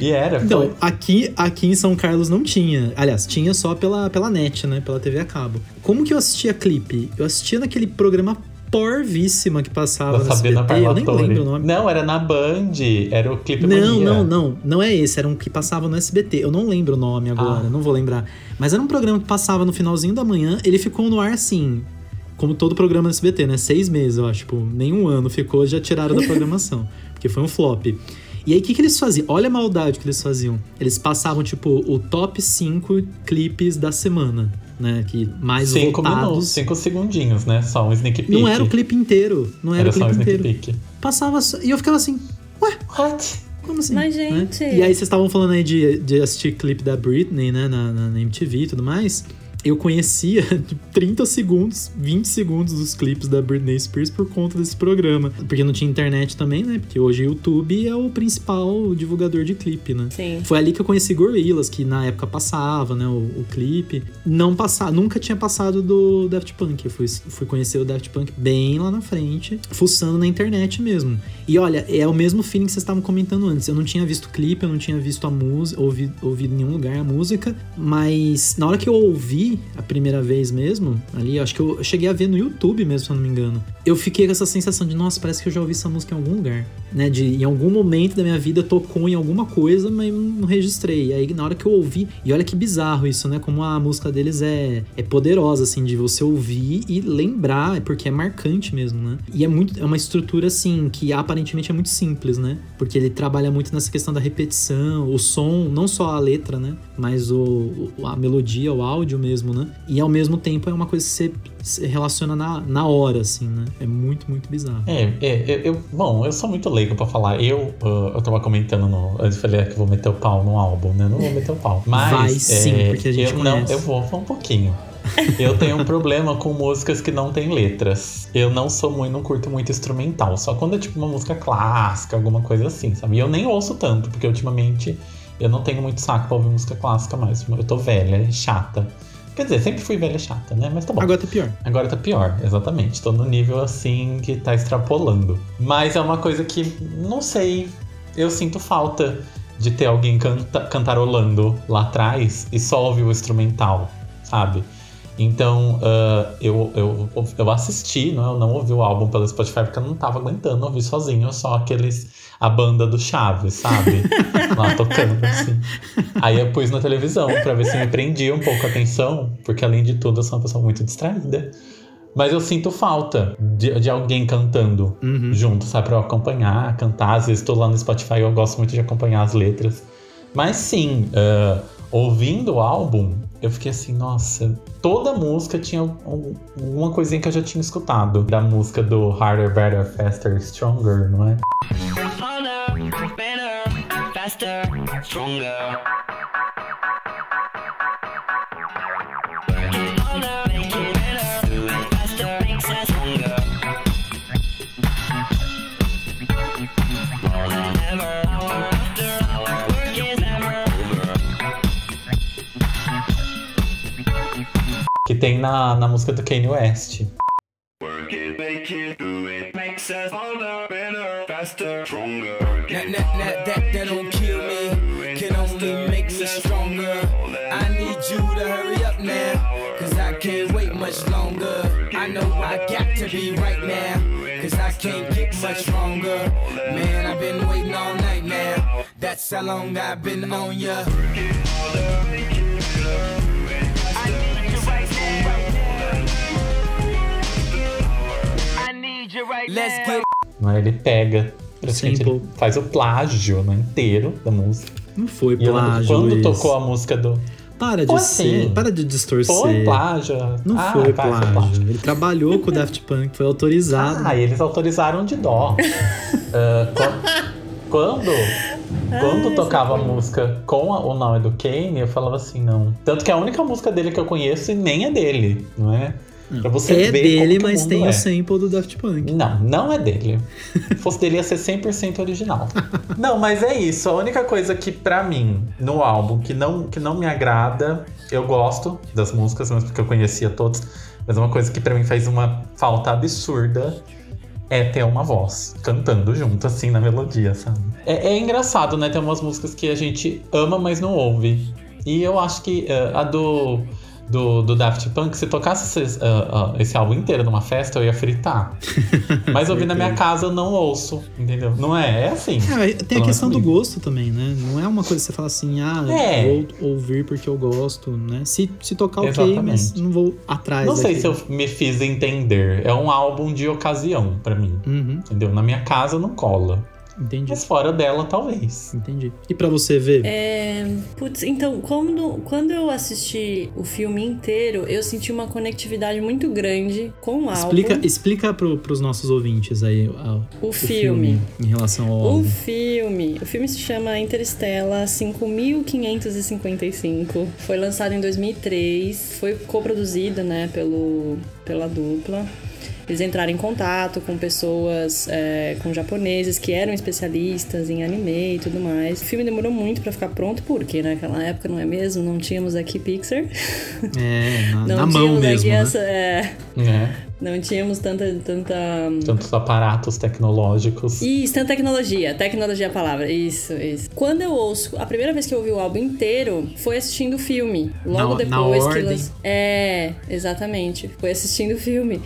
E era, Então, foi. aqui, aqui em São Carlos não tinha. Aliás, tinha só pela, pela net, né? Pela TV a cabo. Como que eu assistia clipe? Eu assistia naquele programa porvíssima que passava Sabrina SBT. Eu nem lembro o nome. Não, era na Band. Era o clipe Não, Mania. não, não. Não é esse. Era um que passava no SBT. Eu não lembro o nome agora, Ah. não vou lembrar. Mas era um programa que passava no finalzinho da manhã. Ele ficou no ar assim. Como todo programa no SBT, né? Seis meses, eu acho. Tipo, nem um ano ficou, já tiraram da <laughs> programação. porque foi um flop. E aí, o que, que eles faziam? Olha a maldade que eles faziam. Eles passavam, tipo, o top 5 clipes da semana, né? Que mais Cinco votados. minutos, cinco segundinhos, né? Só um sneak peek. Não era o clipe inteiro. Não era, Era o só um clipe sneak inteiro. peek. Passava só... E eu ficava assim, ué, What? como assim? Mas, né? gente. E aí vocês estavam falando aí de, de assistir clipe da Britney, né, na, na, na MTV e tudo mais. Eu conhecia <laughs> de 30 segundos, 20 segundos dos clipes da Britney Spears por conta desse programa. Porque não tinha internet também, né? Porque hoje o YouTube é o principal divulgador de clipe, né? Sim. Foi ali que eu conheci Gorillaz, que na época passava, né, o, o clipe. Não passava, nunca tinha passado do Daft Punk. Eu fui, fui conhecer o Daft Punk bem lá na frente, fuçando na internet mesmo. E olha, é o mesmo feeling que vocês estavam comentando antes. Eu não tinha visto o clipe, eu não tinha visto a música, ouvido, ouvido em nenhum lugar a música, mas na hora que eu ouvi a primeira vez mesmo, ali, acho que eu cheguei a ver no YouTube mesmo, se eu não me engano. Eu fiquei com essa sensação de, nossa, parece que eu já ouvi essa música em algum lugar, né? De em algum momento da minha vida tocou em alguma coisa, mas não registrei. Aí na hora que eu ouvi, e olha que bizarro isso, né? Como a música deles é, é poderosa, assim, de você ouvir e lembrar, porque é marcante mesmo, né? E é muito, é uma estrutura assim que aparentemente é muito simples, né? Porque ele trabalha muito nessa questão da repetição, o som, não só a letra, né? Mas o- a melodia, o áudio mesmo, né? E ao mesmo tempo é uma coisa que você se relaciona na, na hora, assim, né? É muito, muito bizarro. É, é, eu, eu- bom, eu sou muito leigo pra falar. Eu, ah, eu tava comentando no. Eu falei que eu vou meter o pau no álbum, né? Não vou meter o pau. Mas. Vai sim, é, porque a gente eu, Não, conhece. eu vou, vou um pouquinho. Eu tenho um problema com músicas que não têm letras. Eu não sou muito, não curto muito instrumental. Só quando é tipo uma música clássica, alguma coisa assim, sabe? E eu nem ouço tanto, porque ultimamente eu não tenho muito saco pra ouvir música clássica mais. Eu tô velha, chata. Quer dizer, sempre fui velha chata, né? Mas tá bom. Agora tá pior. Agora tá pior, exatamente. Tô no nível assim que tá extrapolando. Mas é uma coisa que, não sei, eu sinto falta de ter alguém canta cantarolando lá atrás e só ouvir o instrumental, sabe? Então, ah, eu, eu, eu assisti, não, eu não ouvi o álbum pelo Spotify porque eu não tava aguentando ouvir sozinho, só aqueles. A banda do Chaves, sabe? Lá tocando, assim. Aí eu pus na televisão pra ver se me prendia um pouco a atenção, porque além de tudo eu sou uma pessoa muito distraída. Mas eu sinto falta de, de alguém cantando Uhum. junto, sabe? Pra eu acompanhar, cantar. Às vezes tô lá no Spotify eu gosto muito de acompanhar as letras. Mas sim, ah, ouvindo o álbum, eu fiquei assim, nossa, toda música tinha um- alguma coisinha que eu já tinha escutado. Da música do Harder, Better, Faster, Stronger, não é? better, faster, stronger. Faster, Que tem na, na música do Kanye West. Work it, make it, do it, makes us harder, better, faster, stronger. To be right now, cause I can't get much stronger. Man, I've been waiting all night now, that's how long I've been on ya. Let's get Né? Ele pega, ele faz o plágio né, inteiro da música. Não foi E plágio, quando Luiz. tocou a música do. Para de Foi ser, assim. para de distorcer. Foi plágio. Não Ah, foi, vai, plágio. Ele trabalhou com o Daft <laughs> Punk, foi autorizado. Ah, e eles autorizaram de dó. <laughs> Quan- quando quando tocava a música com a- o nome do Kane, eu falava assim, não. Tanto que é a única música dele que eu conheço e nem é dele, não é? Pra você é ver dele, mas tem é. o sample do Daft Punk. Não, não é dele. <laughs> Se fosse dele, ia ser 100% original. não, mas é isso. A única coisa que, pra mim, no álbum, que não, que não me agrada, eu gosto das músicas, mas porque eu conhecia todas, mas uma coisa que pra mim faz uma falta absurda é ter uma voz cantando junto, assim, na melodia, sabe? É, é engraçado, né? Tem umas músicas que a gente ama, mas não ouve. E eu acho que eh, a do, do, do Daft Punk, se tocasse esse, ah, ah, esse álbum inteiro numa festa, eu ia fritar. <laughs> Mas ouvir na minha casa eu não ouço, entendeu? Não é? É assim. É, tem a questão do comigo. gosto também, né? Não é uma coisa que você fala assim, ah, É. vou ouvir porque eu gosto, né? Se, se tocar ok, mas Exatamente. não vou atrás Não sei se eu me fiz entender. É um álbum de ocasião pra mim, Uhum, entendeu? Na minha casa não cola. Entendi. Mas fora dela, talvez. Entendi. E pra você ver? É, putz, então, quando, quando eu assisti o filme inteiro, eu senti uma conectividade muito grande com o explica álbum. explica pro, pros nossos ouvintes aí a- O, o filme. em relação ao O álbum. filme. O filme se chama Interstellar 5555. Foi lançado em 2003. Foi coproduzido, né, pelo, pela dupla. Eles entraram em contato com pessoas, é, com japoneses que eram especialistas em anime e tudo mais. O filme demorou muito pra ficar pronto, porque naquela época, não é mesmo? Não tínhamos aqui Pixar. É, na, <laughs> Não na mão mesmo, né? essa. é, Né? não tínhamos tanta, tanta Tantos aparatos tecnológicos. Isso, tem tecnologia. Tecnologia é a palavra. Isso, isso. Quando eu ouço, a primeira vez que eu ouvi o álbum inteiro foi assistindo o filme. Logo Na- na depois que ordem. lanç- É, exatamente. Foi assistindo o filme.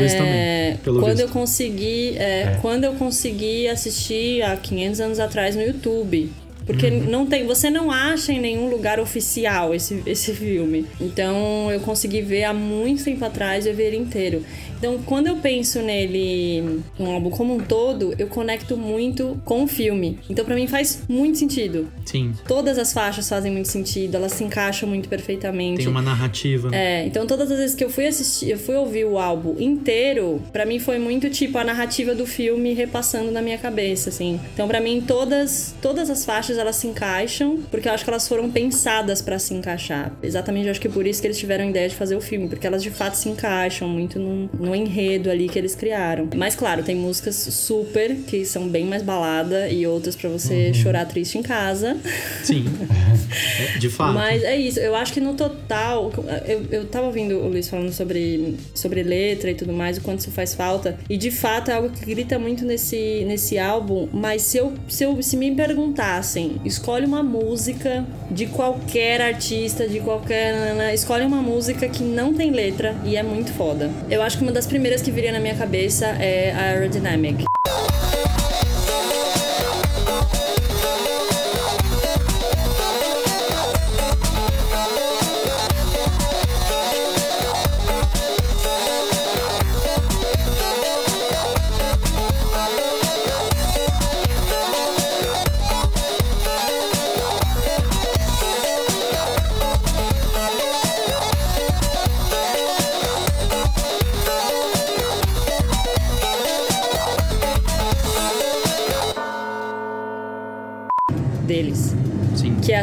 É, também, pelo quando visto. eu consegui, é, É. quando eu consegui assistir há 500 anos atrás no YouTube. Porque Uhum. não tem, você não acha em nenhum lugar oficial esse, esse filme. Então eu consegui ver há muito tempo atrás e ele inteiro. Então, quando eu penso nele, um álbum como um todo, eu conecto muito com o filme. Então, pra mim faz muito sentido. Sim, Todas as faixas fazem muito sentido, elas se encaixam muito perfeitamente. tem uma narrativa. É, então todas as vezes que eu fui assistir, eu fui ouvir o álbum inteiro, pra mim foi muito tipo a narrativa do filme repassando na minha cabeça, assim. Então pra mim todas todas as faixas elas se encaixam, porque eu acho que elas foram pensadas pra se encaixar. Exatamente, eu acho que por isso que eles tiveram a ideia de fazer o filme, porque elas de fato se encaixam muito no, no enredo ali que eles criaram. Mas claro, tem músicas super que são bem mais balada e outras pra você chorar triste em casa. Sim, <laughs> de fato. Mas é isso, eu acho que no total, eu, eu tava ouvindo o Luiz falando sobre, sobre letra e tudo mais, o quanto isso faz falta. E de fato é algo que grita muito nesse, nesse álbum. Mas se, eu, se, eu, se me perguntassem, escolhe uma música de qualquer artista, de qualquer. Escolhe uma música que não tem letra e é muito foda. Eu acho que uma das primeiras que viria na minha cabeça é a Aerodynamic.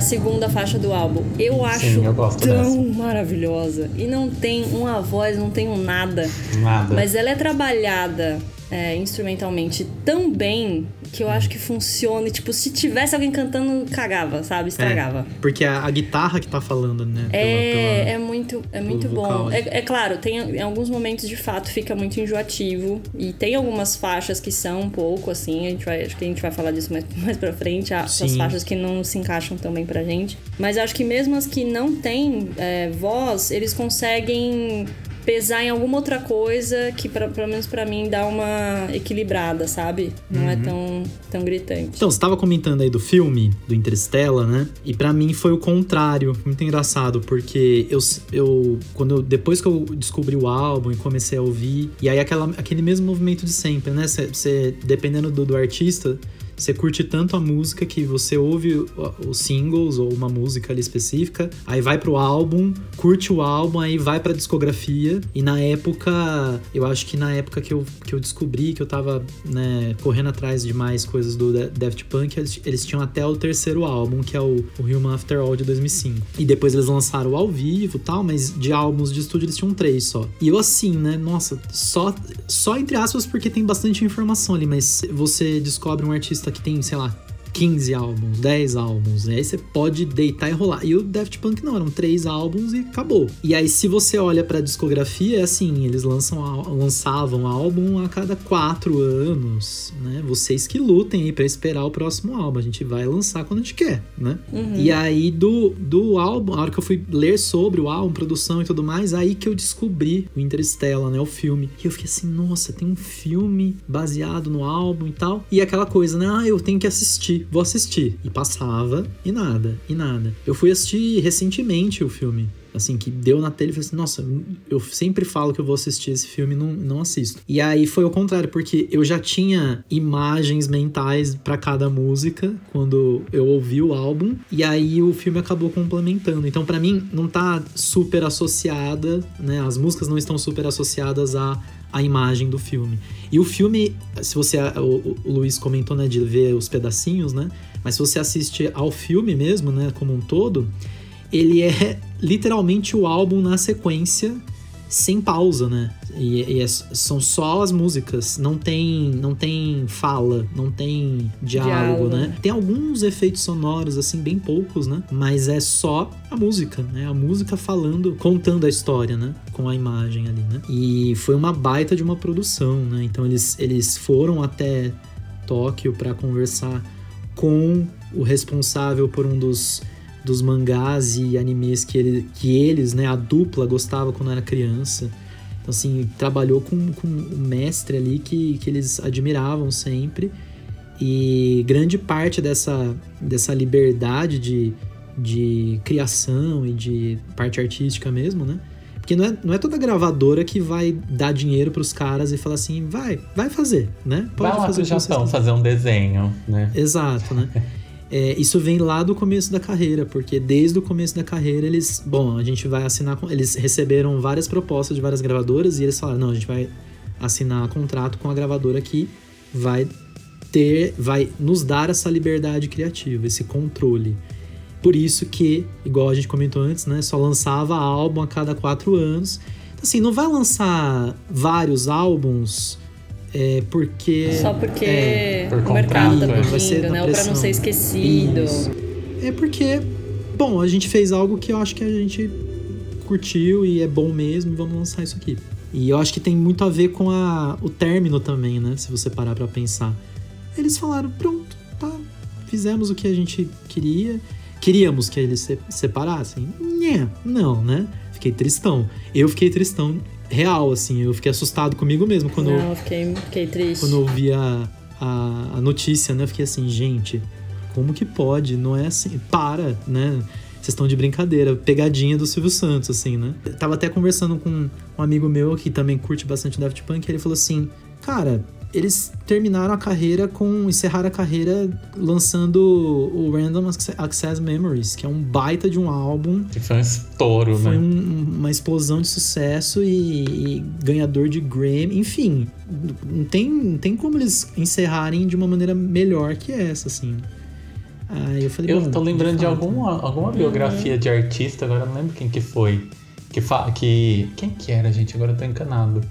A segunda faixa do álbum. Eu acho eu gosto tão dessa. maravilhosa. E não tem uma voz, não tem um nada. Nada. Mas ela é trabalhada é, instrumentalmente tão bem que eu acho que funciona. E, tipo, se tivesse alguém cantando, cagava, sabe? Estragava. Porque a, a guitarra que tá falando, né? pela- É, pela- é muito, é muito vocal, bom. É, é claro, tem em alguns momentos de fato fica muito enjoativo e tem algumas faixas que são um pouco assim. A gente vai, acho que a gente vai falar disso mais, mais pra frente. As faixas que não se encaixam tão bem pra gente. Mas acho que mesmo as que não têm é, voz, eles conseguem pesar em alguma outra coisa que pra, pelo menos pra mim dá uma equilibrada, sabe? Não Uhum. é tão, tão gritante. Então, você tava comentando aí do filme, do Interstellar, né? E pra mim foi o contrário. Muito engraçado, porque eu, eu quando eu- depois que eu descobri o álbum e comecei a ouvir, e aí aquela, aquele mesmo movimento de sempre, né? Você, você- dependendo do, do artista, você curte tanto a música que você ouve os singles ou uma música ali específica, aí vai pro álbum, curte o álbum, aí vai pra discografia. E na época, eu acho que na época que eu, que eu descobri que eu tava, né, correndo atrás de mais coisas do Da- Daft Punk, eles, eles tinham até o terceiro álbum, que é o, o Human After All de 2005. E depois eles lançaram ao vivo tal, mas de álbuns de estúdio eles tinham três só. E eu assim, né, nossa, só, só entre aspas porque tem bastante informação ali, mas você descobre um artista que tem, sei lá, 15 álbuns, 10 álbuns, e aí você pode deitar e rolar. E o Daft Punk não, eram três álbuns e acabou. E aí se você olha pra discografia, é assim, eles lançam, lançavam álbum a cada quatro anos, né? Vocês que lutem aí pra esperar o próximo álbum, a gente vai lançar quando a gente quer, né? E aí do, do álbum, a hora que eu fui ler sobre o álbum, produção e tudo mais, aí que eu descobri o Interstellar, né, o filme. E eu fiquei assim, nossa, tem um filme baseado no álbum e tal. E aquela coisa, né, ah, eu tenho que assistir, vou assistir. E passava, e nada, e nada. Eu fui assistir recentemente o filme. Assim, que deu na telha e falei assim, nossa, eu sempre falo que eu vou assistir esse filme e não, não assisto. E aí foi o contrário, porque eu já tinha imagens mentais pra cada música quando eu ouvi o álbum, e aí o filme acabou complementando. Então, pra mim, não tá super associada, né? As músicas não estão super associadas à, à imagem do filme. E o filme, se você. O, o Luiz comentou, né, de ver os pedacinhos, né? Mas se você assiste ao filme mesmo, né, como um todo, ele é literalmente o álbum na sequência, sem pausa, né? E, e é- são só as músicas, não tem, não tem fala, não tem diálogo, Diálogo. né? Tem alguns efeitos sonoros, assim, bem poucos, né? Mas é só a música, né? A música falando, contando a história, né? Com a imagem ali, né? E foi uma baita de uma produção, né? Então eles, eles foram até Tóquio para conversar com o responsável por um dos, dos mangás e animes que, ele, que eles, né, a dupla, gostava quando era criança. Então, assim, trabalhou com, com um mestre ali que, que eles admiravam sempre. E grande parte dessa, dessa liberdade de, de criação e de parte artística mesmo, né? Porque não é, não é toda gravadora que vai dar dinheiro pros caras e falar assim, vai, vai fazer, né? Vai lá fazer pro o Japão fazer um desenho, né? Exato, né? <laughs> É, isso vem lá do começo da carreira, porque desde o começo da carreira eles, bom, a gente vai assinar, com, eles receberam várias propostas de várias gravadoras e eles falaram, não, a gente vai assinar contrato com a gravadora que vai ter, vai nos dar essa liberdade criativa, esse controle. Por isso que, igual a gente comentou antes, né, só lançava álbum a cada quatro anos. Então, assim, não vai lançar vários álbuns é, porque Só porque é, por o mercado tá contrato. Vai ser pedindo, né? Ou pra não ser esquecido. Isso. É porque, bom, a gente fez algo que eu acho que a gente curtiu e é bom mesmo, vamos lançar isso aqui. E eu acho que tem muito a ver com a, o término também, né? Se você parar pra pensar. Eles falaram, pronto, tá, fizemos o que a gente queria. Queríamos que eles se separassem? Nhé, não, né? Fiquei tristão. Eu fiquei tristão real, assim. Eu fiquei assustado comigo mesmo quando, eu- Não, eu fiquei, fiquei triste. quando eu vi a, a, a notícia, né? Eu fiquei assim, gente, como que pode? Não é assim. Para, né? Vocês estão de brincadeira. Pegadinha do Silvio Santos, assim, né? Eu tava até conversando com um amigo meu que também curte bastante Daft Punk. E ele falou assim: Cara, eles terminaram a carreira com. Encerraram a carreira lançando o Random Access Memories, que é um baita de um álbum Que foi um estouro, foi né? um- uma explosão de sucesso e, e ganhador de Grammy. Enfim, não tem, não tem como eles encerrarem de uma maneira melhor que essa, assim. Aí eu falei, Eu tô lembrando de alguma, alguma biografia de artista, agora eu não lembro quem que foi. Que, fa que. Quem que era, gente? Agora eu tô encanado.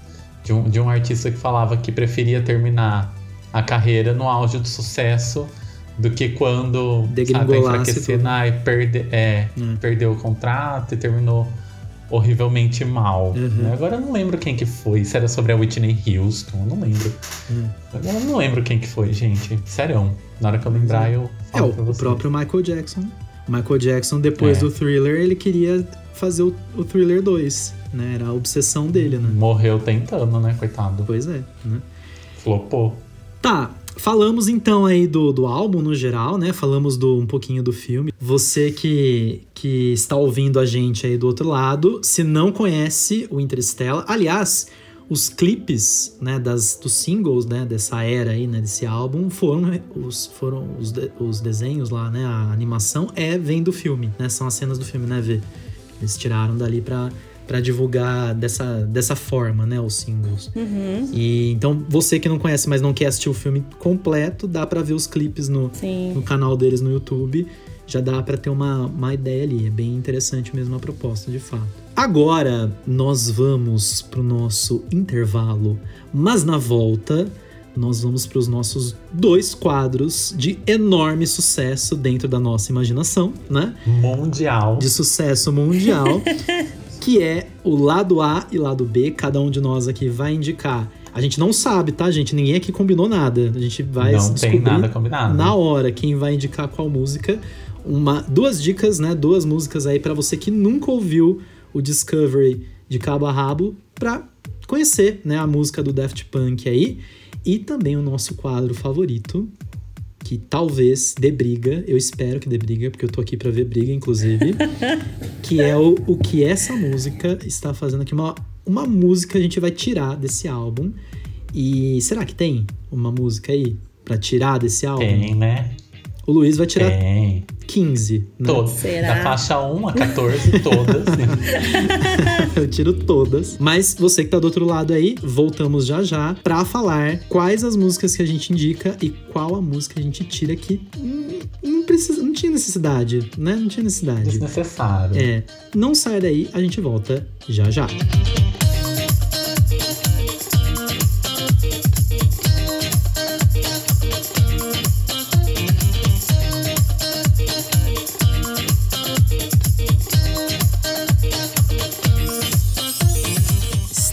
De um, de um artista que falava que preferia terminar a carreira no auge do sucesso do que quando sabe, enfraquecer na, e perde, é, Hum. perdeu o contrato e terminou horrivelmente mal. Uhum. né? Agora eu não lembro quem que foi. Se era sobre a Whitney Houston, não lembro. Hum. Agora eu não lembro quem que foi, gente. Sério. Na hora que eu lembrar, eu É, falo o, pra o próprio Michael Jackson. Michael Jackson, depois É. do Thriller, ele queria fazer o, o Thriller 2, né? Era a obsessão dele, né? Morreu tentando, né, coitado. Pois é, né? Flopou. Tá, falamos então aí do, do álbum no geral, né? Falamos do, um pouquinho do filme. Você que, que está ouvindo a gente aí do outro lado, se não conhece o Interstellar, aliás, os clipes, né, das, dos singles, né, dessa era aí, né, desse álbum, foram os, foram os, de- os desenhos lá, né, a animação é vem do filme, né, são as cenas do filme, né, Vê? Eles tiraram dali pra, pra divulgar dessa, dessa forma, né, os singles. Uhum. E então, você que não conhece, mas não quer assistir o filme completo, dá pra ver os clipes no, Sim. no canal deles no YouTube. Já dá pra ter uma, uma ideia ali. É bem interessante mesmo a proposta, de fato. Agora, nós vamos pro nosso intervalo, mas na volta, nós vamos pros nossos dois quadros de enorme sucesso dentro da nossa imaginação, né? Mundial. de sucesso mundial, <laughs> que é o lado A e lado B. Cada um de nós aqui vai indicar. A gente não sabe, tá, gente? Ninguém aqui combinou nada. A gente vai não descobrir tem nada combinado. na hora quem vai indicar qual música. Uma, duas dicas, né? Duas músicas aí pra você que nunca ouviu o Discovery de cabo a rabo pra conhecer, né, a música do Daft Punk aí e também o nosso quadro favorito, que talvez dê briga, eu espero que dê briga, porque eu tô aqui pra ver briga, inclusive, <laughs> que é o, o que essa música está fazendo aqui. Uma, uma música a gente vai tirar desse álbum. E será que tem uma música aí pra tirar desse álbum? Tem, né? O Luiz vai tirar Tem. 15, né? Todas. Será? Da faixa 1 a 14, todas. <laughs> Eu tiro todas. Mas você que tá do outro lado aí, voltamos já já pra falar quais as músicas que a gente indica e qual a música a gente tira que não precisa, não tinha necessidade, né? Não tinha necessidade. Desnecessário. É, não sai daí, a gente volta já já.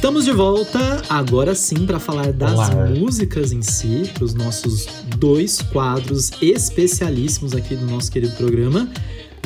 Estamos de volta, agora sim, para falar das Olá. músicas em si, para os nossos dois quadros especialíssimos aqui do nosso querido programa.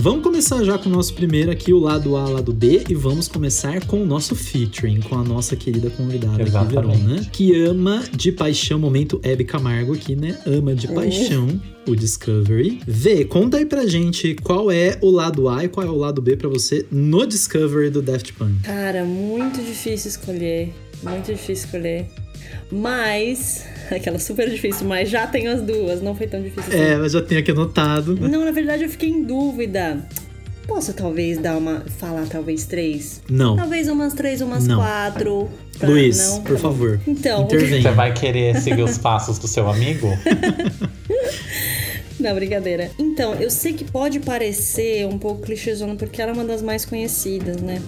Vamos começar já com o nosso primeiro aqui, o lado A, lado B, e vamos começar com o nosso featuring, com a nossa querida convidada aqui, Exatamente. Verona, que ama de paixão, momento Hebe Camargo aqui, né? Ama de paixão o Discovery. Vê, conta aí pra gente qual é o lado A e qual é o lado B pra você no Discovery do Daft Punk. Cara, muito difícil escolher. Muito difícil escolher. Mas. <laughs> Aquela super difícil, mas já tenho as duas. Não foi tão difícil assim. É, eu já tenho aqui anotado. Não, na verdade eu fiquei em dúvida. Posso talvez dar uma. falar talvez três? Não. Talvez umas três, umas Não. quatro. pra- Luiz, não? por favor. Então, Intervém. Você vai querer seguir os passos do seu amigo? <laughs> Não, brincadeira. Então, eu sei que pode parecer um pouco clichêzona porque ela é uma das mais conhecidas, né?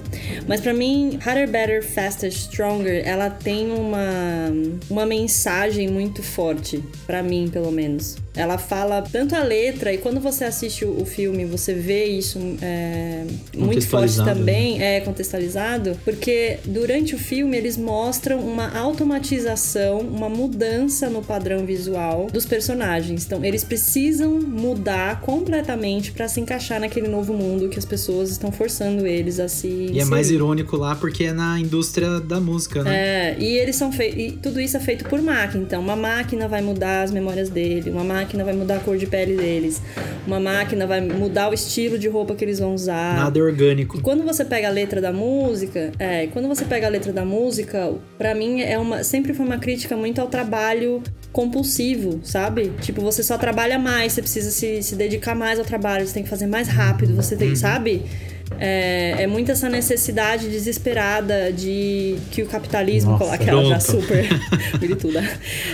Mas pra mim, Harder, Better, Faster, Stronger, ela tem uma, uma mensagem muito forte, pra mim, pelo menos. Ela fala tanto a letra, e quando você assiste o, o filme, você vê isso é, muito forte Contextualizado, também, é contextualizado, porque durante o filme eles mostram uma automatização, uma mudança no padrão visual dos personagens. Então, eles precisam mudar completamente pra se encaixar naquele novo mundo que as pessoas estão forçando eles a se. E é mais irônico lá porque é na indústria da música, né? É, e eles são feitos. E tudo isso é feito por máquina. Então, uma máquina vai mudar as memórias dele, uma máquina vai mudar a cor de pele deles, uma máquina vai mudar o estilo de roupa que eles vão usar. Nada é orgânico. E quando você pega a letra da música, é, quando você pega a letra da música, pra mim é uma sempre foi uma crítica muito ao trabalho compulsivo, sabe? Tipo, você só trabalha mais, você precisa se, se dedicar mais ao trabalho, você tem que fazer mais rápido, você tem, sabe? É, é muito essa necessidade desesperada de que o capitalismo Nossa, coloca aquela já super <laughs> milituda.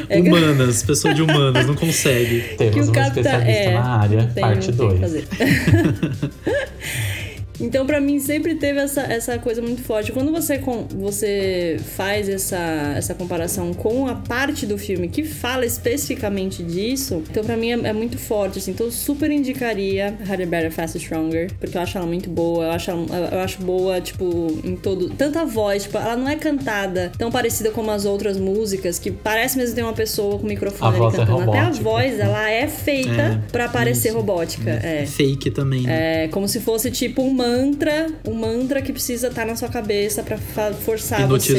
É, Humanas, pessoa de humanas, não consegue. Temos que o um capta- especialista é, na área, tem- parte não tem o que 2. <laughs> <laughs> Então, pra mim, sempre teve essa, essa coisa muito forte. Quando você, com, você faz essa, essa comparação com a parte do filme que fala especificamente disso, então pra mim é, é muito forte, assim. Então, eu super indicaria Harder, Better, Faster, Stronger, porque eu acho ela muito boa. Eu acho, ela- eu acho boa, tipo, em todo... Tanta voz, tipo, ela não é cantada tão parecida como as outras músicas, que parece mesmo ter uma pessoa com o microfone ali é cantando. Até a voz, ela é feita É, pra parecer isso. robótica. É. Fake também, né? É como se fosse tipo um mantra, um mantra que precisa estar na sua cabeça pra fa- forçar você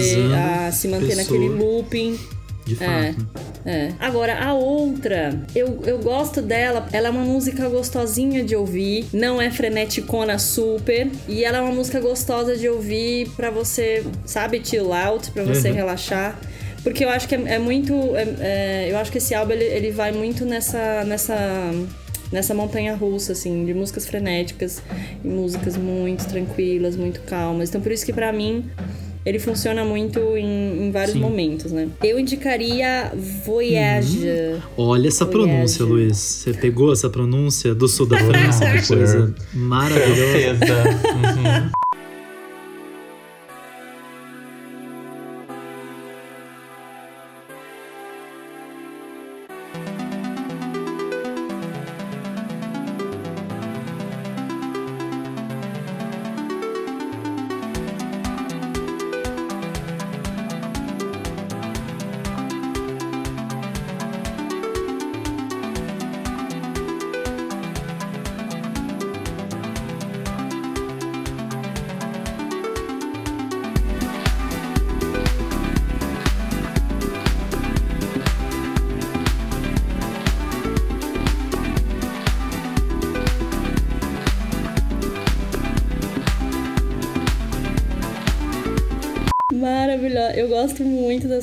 a se manter pessoa. naquele looping. De É. fato. É. Agora, a outra, eu, eu gosto dela. Ela é uma música gostosinha de ouvir. Não é freneticona super. E ela é uma música gostosa de ouvir pra você, sabe, chill out, pra você Uhum. relaxar. Porque eu acho que é, é muito. é- é, eu acho que esse álbum ele, ele vai muito nessa. nessa nessa montanha russa, assim, de músicas frenéticas e músicas muito tranquilas, muito calmas. Então, por isso que pra mim ele funciona muito em, em vários Sim. momentos, né? Eu indicaria Voyage. Olha essa Voyage. pronúncia, Luiz. Você pegou essa pronúncia do sul da <laughs> França? que coisa maravilhosa. Francesa. <laughs> Uhum.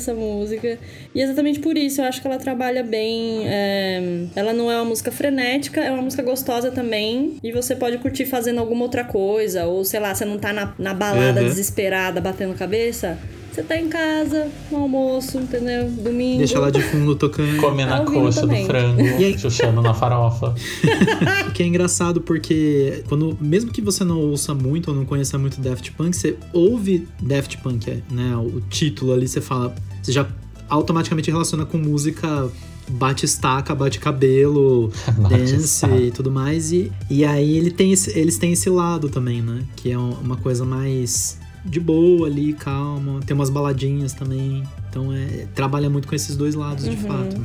Dessa música. E exatamente por isso eu acho que ela trabalha bem. é, Ela não é uma música frenética, é uma música gostosa também. E você pode curtir fazendo alguma outra coisa. Ou sei lá, você não tá na, na balada Uhum. desesperada, batendo cabeça. Você tá em casa, no almoço, entendeu? Domingo. Deixa ela de fundo tocando. Comendo Tá a ouvindo coxa também. do frango, E aí- chuchando na farofa. <laughs> Que é engraçado porque quando mesmo que você não ouça muito ou não conheça muito Daft Punk, você ouve Daft Punk, é, né? O título ali você fala, você já automaticamente relaciona com música bate estaca, bate cabelo, <laughs> Bate dance e tudo mais e, e aí ele tem esse- eles têm esse lado também, né? Que é um- uma coisa mais de boa ali, calma, tem umas baladinhas também. Então é trabalha muito com esses dois lados de Uhum. fato.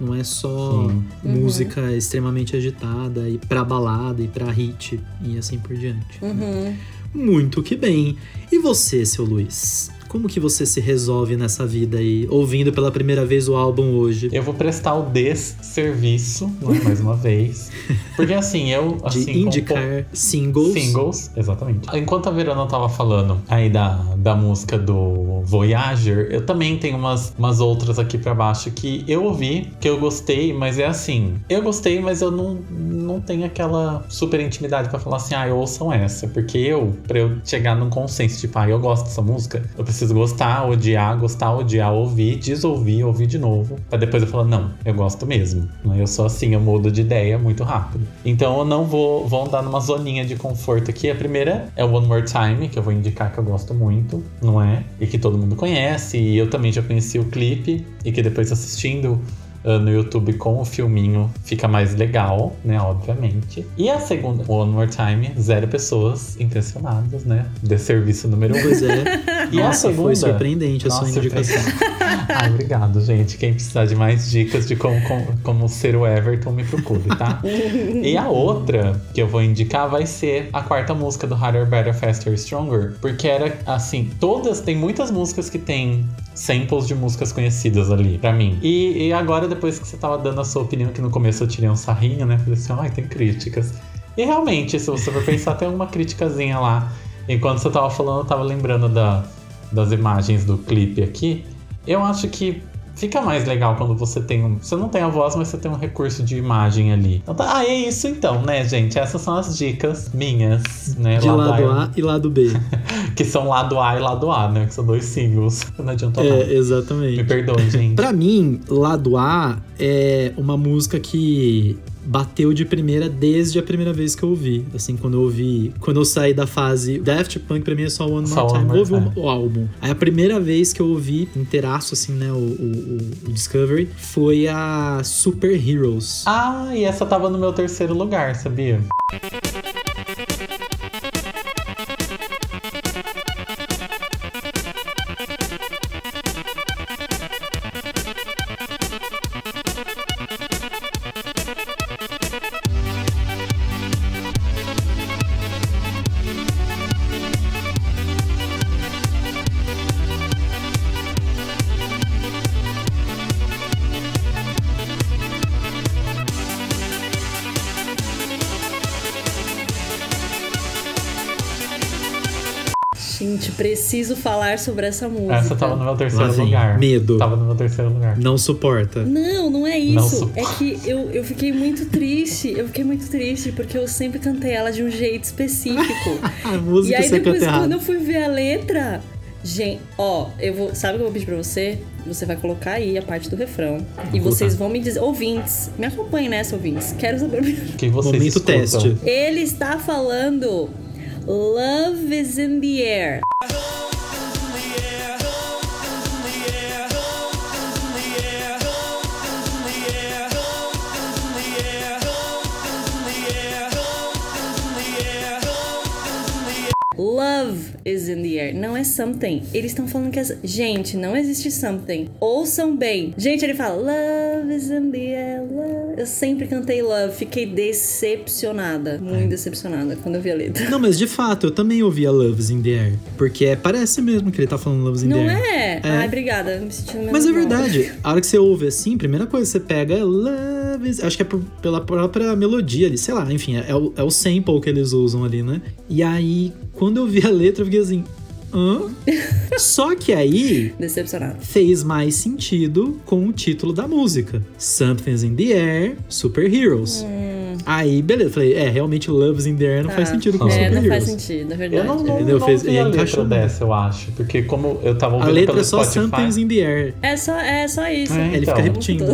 Não é só Sim. música extremamente agitada e pra balada e pra hit e assim por diante. Uhum. Muito que bem. E você, seu Luiz? Como que você se resolve nessa vida aí, ouvindo pela primeira vez o álbum hoje? Eu vou prestar o desserviço, né, mais uma vez. Porque assim, eu. De Assim, indicar singles. Singles, exatamente. Enquanto a Verona tava falando aí da, da música do Voyager, eu também tenho umas, umas outras aqui pra baixo que eu ouvi, que eu gostei, mas é assim. Eu gostei, mas eu não, não tenho aquela super intimidade pra falar assim, ah, ouçam essa. Porque eu, pra eu chegar num consenso, tipo, ah, eu gosto dessa música, eu preciso gostar, odiar, gostar, odiar, ouvir, desouvir, ouvir de novo. Pra depois eu falar, não, eu gosto mesmo. né? Eu sou assim, eu mudo de ideia muito rápido. Então eu não vou, vou andar numa zoninha de conforto aqui. A primeira é One More Time, que eu vou indicar que eu gosto muito, não é? E que todo mundo conhece. E eu também já conheci o clipe. E que depois assistindo no YouTube com o filminho fica mais legal, né? Obviamente. E a segunda, One More Time, zero pessoas intencionadas, né? De serviço número um. Pois é. E a Nossa, segunda? foi surpreendente a Nossa, sua indicação. <laughs> Ai, obrigado, gente. Quem precisar de mais dicas de como, como, como ser o Everton, me procure, tá? <laughs> e a outra que eu vou indicar vai ser a quarta música do Harder, Better, Faster, Stronger. Porque era, assim, todas, tem muitas músicas que tem samples de músicas conhecidas ali, pra mim. E, e agora, depois que você tava dando a sua opinião, que no começo eu tirei um sarrinho, né? Falei assim, ai, tem críticas. E realmente, se você for pensar, tem uma criticazinha lá. Enquanto você tava falando, eu tava lembrando da, das imagens do clipe aqui. Eu acho que fica mais legal quando você tem um. Você não tem a voz, mas você tem um recurso de imagem ali. Então tá, ah, é isso então, né, gente? Essas são as dicas minhas, né? De lado A, A e lado B. <laughs> Que são lado A e lado A, né? Que são dois singles. Não adiantou nada. É, Me exatamente. perdoe, gente. Pra mim, lado A é uma música que bateu de primeira desde a primeira vez que eu ouvi. Assim, quando eu ouvi. Quando eu saí da fase. Daft Punk pra mim é só One Só More One Time. More Ouvi o- Time. o, álbum. Aí a primeira vez que eu ouvi inteiraço, assim, né? O, o, o- o Discovery foi a Super Heroes. Ah, e essa tava no meu terceiro lugar, sabia? Preciso falar sobre essa música. Essa tava no meu terceiro lugar. Medo. Tava no meu terceiro lugar. Não suporta. Não, não é Não isso. suporto. é que eu, eu fiquei muito triste. Eu fiquei muito triste porque eu sempre cantei ela de um jeito específico. <laughs> A música e aí você depois, canta errado. quando eu fui ver a letra. Gente, ó, eu vou. Sabe o que eu vou pedir pra você? Você vai colocar aí a parte do refrão. e vocês vão me dizer. Ouvintes, me acompanhem nessa, ouvintes. Quero saber. O que vocês Momento escutam? teste. Ele está falando. Love is in the air. Love is in the air. Não é something. Eles estão falando que é. Gente, não existe something. Ouçam bem. Gente, ele fala Love is in the air. Love. Eu sempre cantei love. Fiquei decepcionada. Muito decepcionada quando eu vi a letra. Não, mas de fato, eu também ouvia Love's in the Air. Porque é- parece mesmo que ele tá falando Love's in Não the Air. é? É. Ai, obrigada. Me sentindo Mas é mal. verdade. A hora que você ouve assim, a primeira coisa que você pega é Love is... Acho que é por- pela própria melodia ali, sei lá, enfim, é o, é o sample que eles usam ali, né? E aí, quando eu vi a letra, eu fiquei assim. Hã? <laughs> Só que aí Decepcionada. fez mais sentido com o título da música: Something's in the Air, Super Heroes. Aí, beleza, falei, é, realmente Love's in the Air não Tá. faz sentido com É, Super não Heroes. faz sentido, é verdade. Eu não, não, Entendeu? não Fez- e a letra encaixou. dessa, eu acho. Porque como eu tava A ouvindo letra pelo é só Spotify... Something's in the Air. É só, é só isso. É, Ele então. fica repetindo.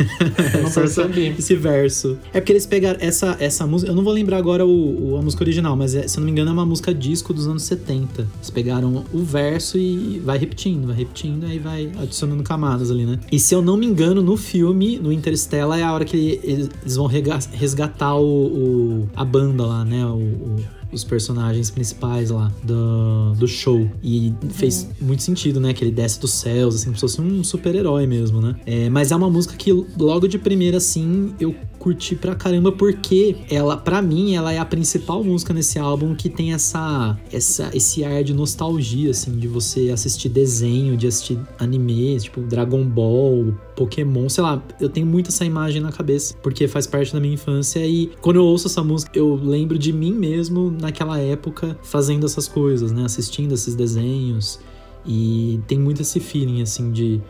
<laughs> Não percebi. esse verso. É porque eles pegaram essa, essa música. Eu não vou lembrar agora o, o- a música original, mas é- se eu não me engano é uma música disco dos anos 70. Eles pegaram o verso e vai repetindo, vai repetindo, aí vai adicionando camadas ali, né? E se eu não me engano, no filme, no Interstellar, é a hora que eles, vão resgatar o, o- a banda lá, né? O- o- os personagens principais lá do, do show. E fez muito sentido, né? Que ele desce dos céus, assim, como se fosse um super-herói mesmo, né? É, mas é uma música que logo de primeira, assim, eu curti pra caramba porque ela, pra mim, ela é a principal música nesse álbum que tem essa, essa esse ar de nostalgia, assim, de você assistir desenho, de assistir anime, tipo Dragon Ball, Pokémon, sei lá, eu tenho muito essa imagem na cabeça, porque faz parte da minha infância e quando eu ouço essa música, eu lembro de mim mesmo naquela época fazendo essas coisas, né, assistindo esses desenhos e tem muito esse feeling assim de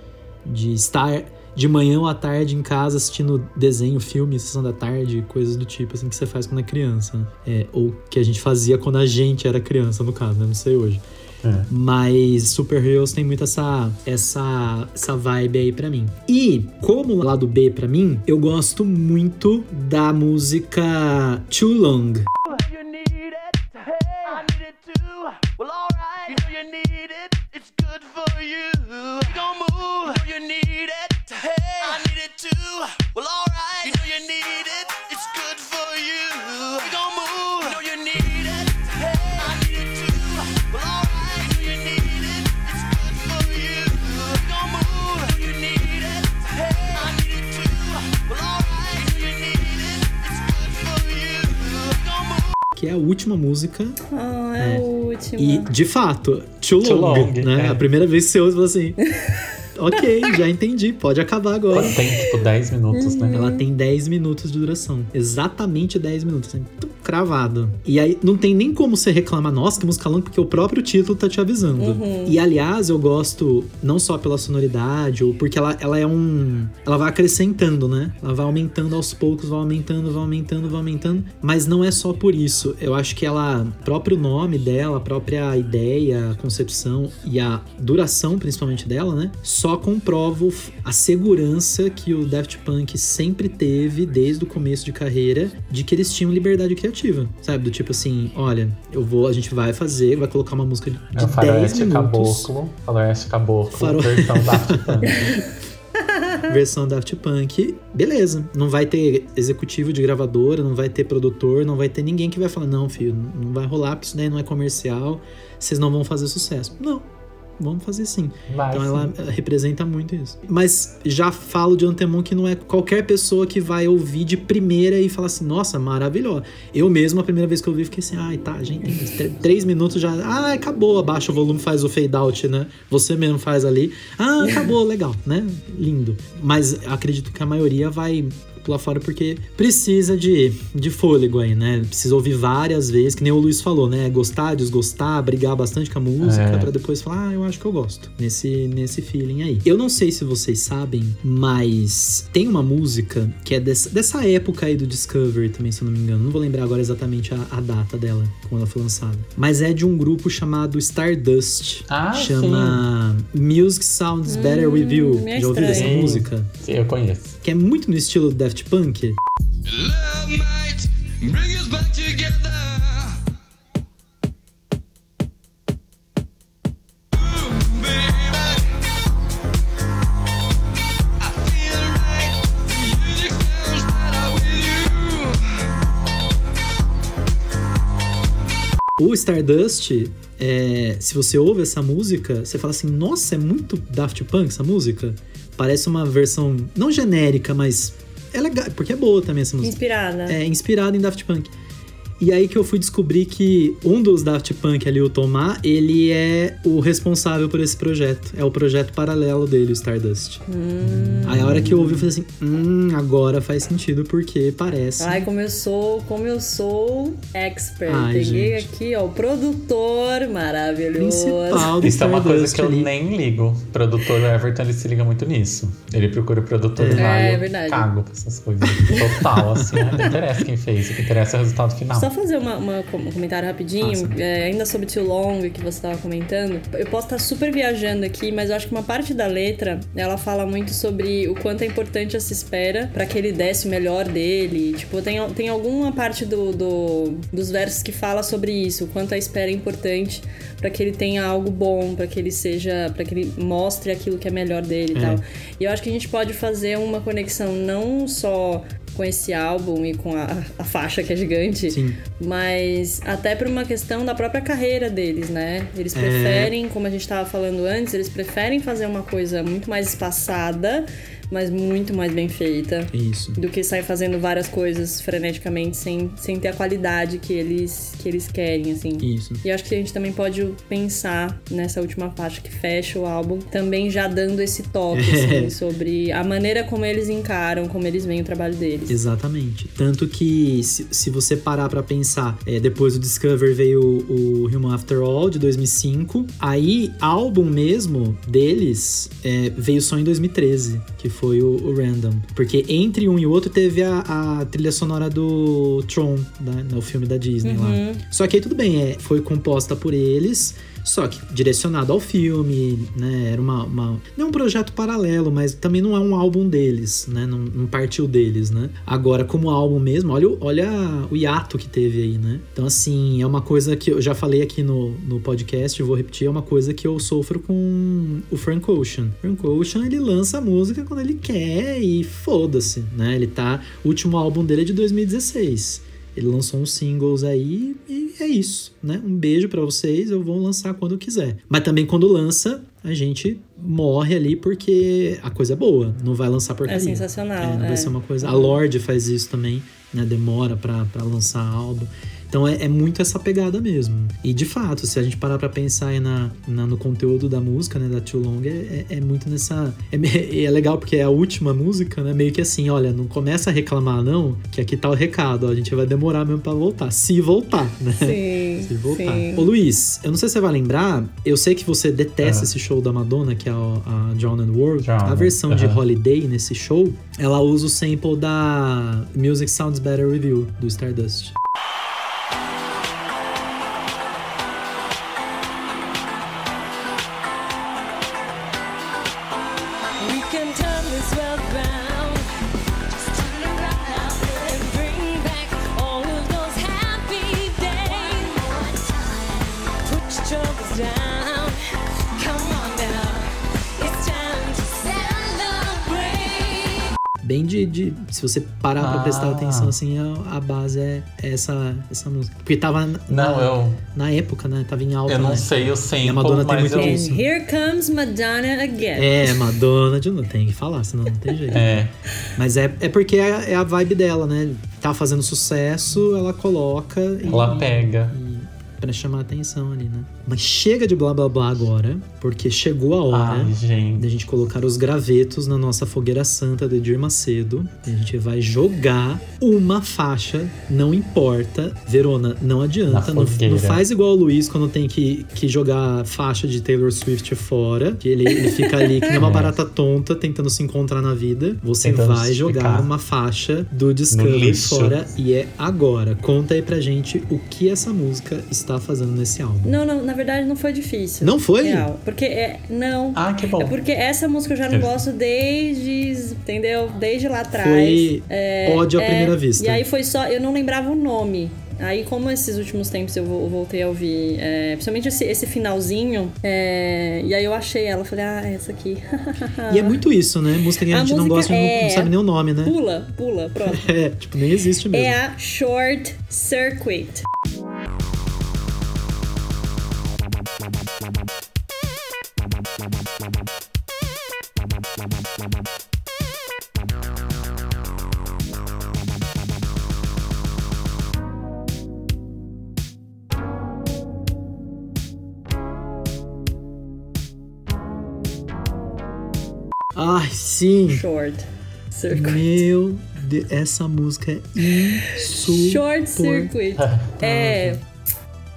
de estar de manhã ou à tarde em casa assistindo desenho, filme, sessão da tarde, coisas do tipo assim que você faz quando é criança, né? é, ou que a gente fazia quando a gente era criança, no caso, né? não sei hoje. É. Mas Super Heroes tem muito essa, essa, essa vibe aí pra mim. E, como lado B pra mim, eu gosto muito da música Too Long. You need it, hey, I need it too. Well, alright, you know you need it, it's good for you. You gon' move, you know you need it, hey, I need it too. Well, alright, you know you need it, it's good for you. You gon' move, Que é a última música. Ah, é, É. a última. E, de fato, Too, Too Long, long, né? é. A primeira vez que você ouve, você fala assim... <laughs> ok, já entendi, pode acabar agora. Ela tem, tipo, 10 minutos, né? Ela tem 10 minutos de duração. Exatamente 10 minutos. Assim, tum, cravado. E aí não tem nem como você reclamar, nossa, que música longa, porque o próprio título tá te avisando. E aliás, eu gosto não só pela sonoridade, ou porque ela, ela é um. Ela vai acrescentando, né? Ela vai aumentando aos poucos, vai aumentando, vai aumentando, vai aumentando. Mas não é só por isso. Eu acho que ela, o próprio nome dela, a própria ideia, a concepção e a duração, principalmente dela, né? Só comprova a segurança que o Daft Punk sempre teve desde o começo de carreira de que eles tinham liberdade criativa, sabe? Do tipo assim, olha, eu vou, a gente vai fazer, vai colocar uma música de É o 10 faroeste minutos. caboclo. Faroeste caboclo, Faro- versão Daft <laughs> Punk. versão Daft Punk, beleza. Não vai ter executivo de gravadora, não vai ter produtor, não vai ter ninguém que vai falar, não, filho, não vai rolar porque isso daí não é comercial, vocês não vão fazer sucesso. Não, vamos fazer sim. Vai, Então sim. ela representa muito isso. Mas já falo de antemão que não é qualquer pessoa que vai ouvir de primeira e falar assim, nossa, maravilhosa. Eu mesmo, a primeira vez que eu ouvi, fiquei assim, ai, tá, gente, tem tr- três minutos já. Ah, acabou, abaixa o volume, faz o fade out, né? Você mesmo faz ali. Ah, acabou, legal, né? Lindo. Mas acredito que a maioria vai pular fora porque precisa de, de fôlego aí, né? Precisa ouvir várias vezes, que nem o Luiz falou, né? Gostar, desgostar, brigar bastante com a música, É. pra depois falar, ah, eu acho que eu gosto. Nesse, nesse feeling aí. Eu não sei se vocês sabem, mas tem uma música que é dessa, dessa época aí do Discovery também, se eu não me engano. Não vou lembrar agora exatamente a, a data dela, quando ela foi lançada. Mas é de um grupo chamado Stardust. Ah, Chama Music Sounds Better With You. Já ouviu essa música? Sim, eu conheço. Que é muito no estilo do Daft Punk. O Stardust, é, se você ouve essa música, você fala assim: nossa, é muito Daft Punk essa música. Parece uma versão, não genérica, mas é legal, porque é boa também essa música. Inspirada. É, inspirada em Daft Punk. E aí que eu fui descobrir que um dos Daft Punk ali, o Tomar, ele é o responsável por esse projeto. É o projeto paralelo dele, o Stardust. Aí a hora que eu ouvi, eu falei assim, hum, agora faz sentido, porque parece. Ai, como eu sou, como eu sou expert. Ai, Peguei gente. aqui, ó, o produtor maravilhoso. principal do Isso é uma coisa Stardust que eu ali. nem ligo. O produtor Everton, ele se liga muito nisso. Ele procura o produtor e vai, É, eu verdade. cago pra essas coisas. Total, assim. né? Não interessa quem fez, o que interessa é o resultado final. Só fazer uma, uma- um comentário rapidinho, é, ainda sobre Too Long que você estava comentando. Eu posso estar super viajando aqui, mas eu acho que uma parte da letra ela fala muito sobre o quanto é importante essa espera para que ele desse o melhor dele. Tipo, tem, tem alguma parte do, do- dos versos que fala sobre isso, o quanto a espera é importante para que ele tenha algo bom, para que ele seja, para que ele mostre aquilo que é melhor dele e É. tal. E eu acho que a gente pode fazer uma conexão não só com esse álbum e com a, a faixa que é gigante, Sim. mas até por uma questão da própria carreira deles, né? Eles É. preferem, como a gente estava falando antes, eles preferem fazer uma coisa muito mais espaçada, mas muito mais bem feita. Isso. Do que sair fazendo várias coisas freneticamente sem, sem ter a qualidade que eles, que eles querem, assim. Isso. E acho que a gente também pode pensar nessa última faixa que fecha o álbum, também já dando esse toque, <laughs> assim, sobre a maneira como eles encaram, como eles veem o trabalho deles. Exatamente. Tanto que, se, se você parar pra pensar, é, depois do Discover veio o, o Human After All, de 2005. Aí, álbum mesmo deles é, veio só em 2013, que foi o, o Random. Porque entre um e o outro teve a, a trilha sonora do Tron, né, no filme da Disney lá. Só que aí tudo bem, é, foi composta por eles. Só que direcionado ao filme, né? Era uma, uma- Não um projeto paralelo, mas também não é um álbum deles, né? Não, não partiu deles, né? Agora, como álbum mesmo, olha, o- olha o hiato que teve aí, né? Então, assim, é uma coisa que eu já falei aqui no, no podcast, vou repetir, é uma coisa que eu sofro com o Frank Ocean. Frank Ocean, ele lança a música quando ele quer e foda-se, né? Ele tá. O último álbum dele é de 2016. Ele lançou uns singles aí e é isso, né? Um beijo pra vocês, eu vou lançar quando quiser. Mas também quando lança, a gente morre ali porque a coisa é boa, não vai lançar porcaria. É sensacional, É, não é. vai ser uma coisa. A Lorde faz isso também, né? Demora pra, pra lançar álbum. Então é, é muito essa pegada mesmo. E de fato, se a gente parar pra pensar aí na, na- no conteúdo da música, né, da Too Long, é, é- é muito nessa. É, <laughs> é legal porque é a última música, né? Meio que assim, olha, não começa a reclamar, não, que aqui tá o recado, ó, a gente vai demorar mesmo pra voltar. Se voltar, né? Sim, <laughs> Se voltar. sim. Ô Luiz, eu não sei se você vai lembrar, eu sei que você detesta Ah. esse show da Madonna, que é a, a Drown and World. Drown, A versão de. Holiday nesse show, ela usa o sample da Music Sounds Better With You, do Stardust. Se você parar pra Ah. prestar atenção, assim, a, a base é essa, essa música. Porque tava na, Não, eu, na época, né? Tava em alta. eu não né? sei o sample, E a Madonna tem muito eu... disso. And here comes Madonna again. É, Madonna de novo. Tem que falar, senão não tem jeito. <laughs> É, Mas é, é porque é, é a vibe dela, né? Tá fazendo sucesso, ela coloca. e- ela pega. E pra chamar atenção ali, né? Mas chega de blá blá blá agora, porque chegou a hora Ai, gente. da gente colocar os gravetos na nossa fogueira santa do Edir Macedo. E a gente vai jogar uma faixa, não importa. Verona, não adianta. Não, não faz igual o Luiz quando tem que, que jogar faixa de Taylor Swift fora. Que ele, ele fica ali que nem uma <laughs> É. barata tonta tentando se encontrar na vida. Você Tentando vai jogar uma faixa do Discovery fora e é agora. Conta aí pra gente o que essa música está fazendo nesse álbum. Não, não, na verdade não foi difícil. Não foi? Real. Porque é. Não. Ah, que bom. É porque essa música eu já não É. gosto desde. Entendeu? Desde lá atrás. Foi É, ódio à é, primeira vista. E aí foi só. Eu não lembrava o nome. Aí, como esses últimos tempos eu vo- voltei a ouvir, é, principalmente esse, esse finalzinho, é, e aí eu achei ela, falei, ah, essa aqui. E é muito isso, né? Música que a, A gente não gosta não, é- não sabe nem o nome, né? pula, pula, pronto. <laughs> É, tipo, nem existe mesmo. é a Short Circuit. Sim. Short Circuit. Meu Deus, essa música é insuportável. Short Circuit. É.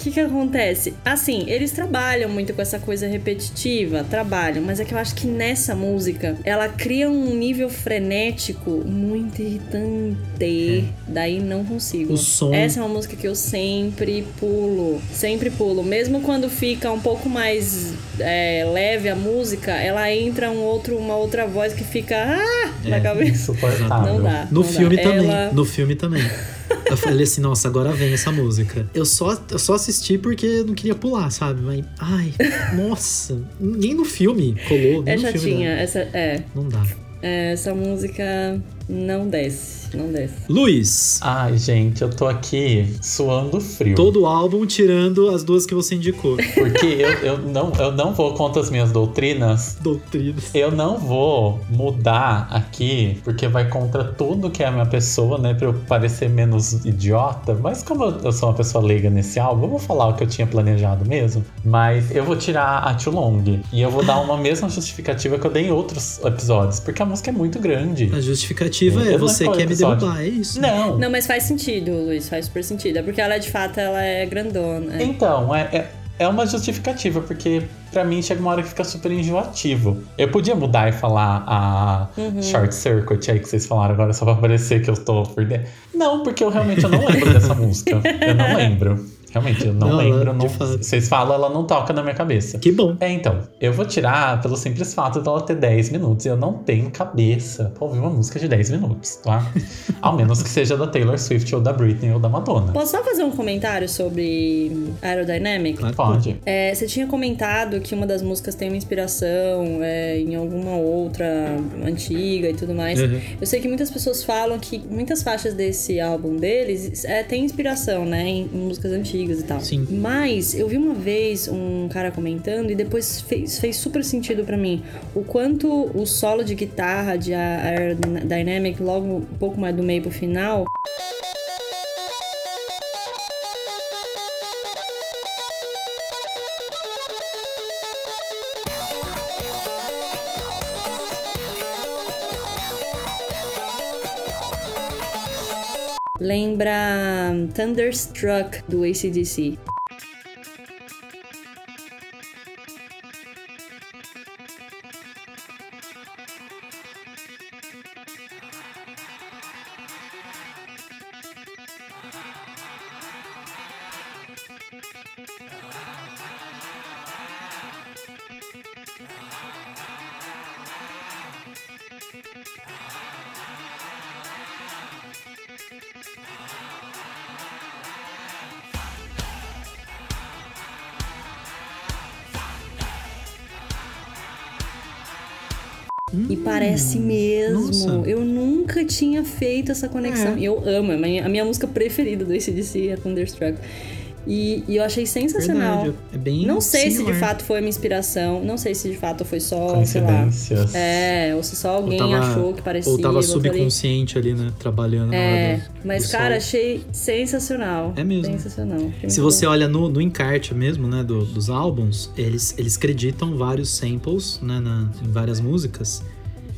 O que que acontece? Assim, eles trabalham muito com essa coisa repetitiva, trabalham, mas é que eu acho que nessa música ela cria um nível frenético muito irritante. Daí não consigo. O som- Essa é uma música que eu sempre pulo, sempre pulo. Mesmo quando fica um pouco mais é, leve a música, ela entra um outro, uma outra voz que fica ah, na É, cabeça. Insuportável. Não dá. No não dá. filme também. Ela- No filme também. <laughs> Eu falei assim, nossa, agora vem essa música. Eu só, eu só assisti porque eu não queria pular, sabe? Mas, ai, <laughs> nossa. Nem no filme colou. Nem É no filme dá. essa, é, Não dá. é, essa música não desce, não desce. Luiz, Ai, gente, eu tô aqui suando frio. todo o álbum tirando as duas que você indicou. <laughs> Porque eu, eu, não, eu não vou contra as minhas doutrinas. Doutrinas. Eu não vou mudar aqui, porque vai contra tudo que é a minha pessoa, né? Pra eu parecer menos idiota. Mas como eu- eu sou uma pessoa leiga nesse álbum, eu vou falar o que eu tinha planejado mesmo. Mas eu vou tirar a Too Long. E eu vou dar uma mesma justificativa que eu dei em outros episódios. Porque a música é muito grande. A justificativa Eu é não você quer me derrubar, é isso. Não. Não, mas faz sentido, Luiz, faz super sentido. É porque ela, de fato, ela é grandona. é. Então, é, é, é uma justificativa, porque pra mim chega uma hora que fica super enjoativo. Eu podia mudar e falar a Uhum. Short Circuit aí que vocês falaram agora, só pra parecer que eu tô por dentro. Não, porque eu realmente eu não lembro dessa <laughs> música. Eu não lembro. Realmente, eu não, Não, lembro. não- vocês falam, ela não toca na minha cabeça. Que bom. É, então, eu vou tirar pelo simples fato dela ter 10 minutos e eu não tenho cabeça pra ouvir uma música de 10 minutos, tá? <laughs> Ao menos que seja da Taylor Swift ou da Britney ou da Madonna. Posso só fazer um comentário sobre Aerodynamic? Claro Pode. É, você tinha comentado que uma das músicas tem uma inspiração é, em alguma outra antiga e tudo mais. Uhum. Eu sei que muitas pessoas falam que muitas faixas desse álbum deles é, tem inspiração, né, em, em músicas antigas e tal. Sim. Mas eu vi uma vez um cara comentando e depois fez, fez super sentido pra mim o quanto o solo de guitarra de Aerodynamic, logo um pouco mais do meio pro final, lembra Thunderstruck do ACDC. Parece mesmo. Nossa. Eu nunca tinha feito essa conexão. É. E eu amo. A minha, a minha música preferida do ACDC é Thunderstruck. E, e eu achei sensacional. Verdade, é bem Não sei se de similar. fato foi uma inspiração. Não sei se de fato foi só, sei lá. É, ou se só alguém tava- achou que parecia. Ou tava subconsciente ali, né? Trabalhando na É, hora do, mas do cara, solo. achei sensacional. É mesmo. Sensacional. Se você bom. olha no, no encarte mesmo, né, do- dos álbuns, eles, eles creditam vários samples, né, na- em várias músicas,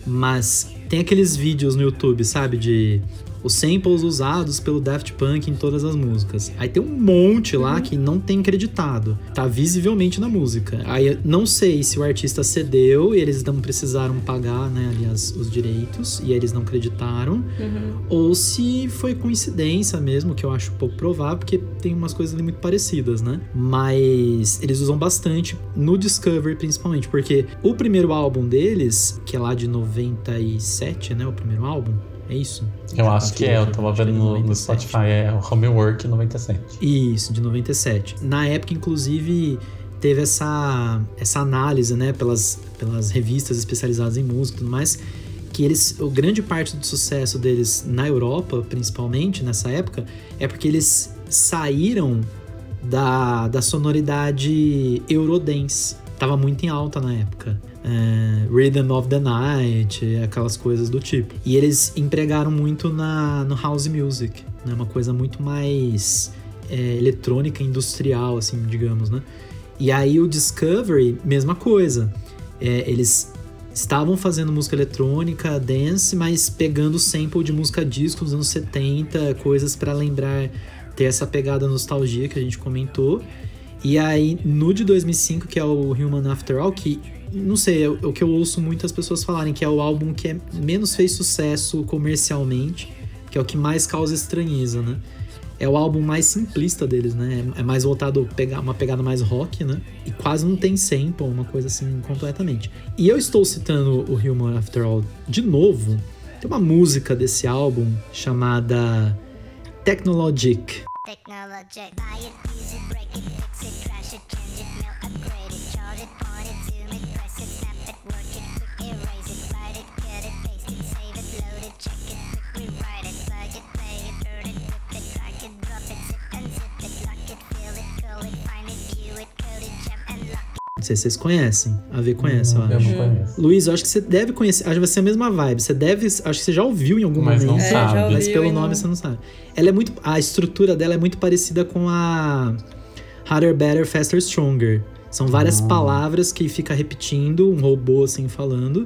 mas tem aqueles vídeos no YouTube, sabe, de os samples usados pelo Daft Punk em todas as músicas. Aí tem um monte lá que não tem creditado, tá visivelmente na música. Aí eu não sei se o artista cedeu e eles não precisaram pagar, né, ali as- os direitos e eles não creditaram, ou se foi coincidência mesmo, que eu acho pouco provável, porque tem umas coisas ali muito parecidas, né? Mas eles usam bastante no Discovery, principalmente, porque o primeiro álbum deles, que é lá de 97, né? O primeiro álbum, é isso? Eu acho que é, eu tava vendo é no, no 97. Spotify, é o Homework 97. Isso, de 97. Na época, inclusive, teve essa, essa análise, né, pelas, pelas revistas especializadas em música e tudo mais, que eles, o grande parte do sucesso deles na Europa, principalmente nessa época, é porque eles saíram da, da sonoridade Eurodance. Tava muito em alta na época. É, Rhythm of the Night, aquelas coisas do tipo. E eles empregaram muito na, no house music, né? Uma coisa muito mais é, eletrônica, industrial, assim, digamos, né? E aí o Discovery, mesma coisa. É, eles estavam fazendo música eletrônica, dance, mas pegando sample de música disco dos anos 70, coisas pra lembrar, ter essa pegada nostalgia que a gente comentou. E aí, no de 2005, que é o Human After All, que, não sei, é o que eu ouço muitas pessoas falarem, que é o álbum que é, menos fez sucesso comercialmente, que é o que mais causa estranheza, né? É o álbum mais simplista deles, né? É mais voltado pegar uma pegada mais rock, né? E quase não tem sample, uma coisa assim, completamente. E eu estou citando o Human After All de novo. Tem uma música desse álbum chamada Technologic. Technologic. Sei se vocês conhecem. A V conhece, eu eu acho. não conheço. Luiz, eu acho que você deve conhecer. Acho que vai ser a mesma vibe. Você deve. Acho que você já ouviu em algum Mas não momento. É, já sabe. ouvi, Mas pelo nome não- você não sabe. Ela é muito. A estrutura dela é muito parecida com a Harder, Better, Faster, Stronger. São várias Ah. palavras que fica repetindo, um robô assim falando.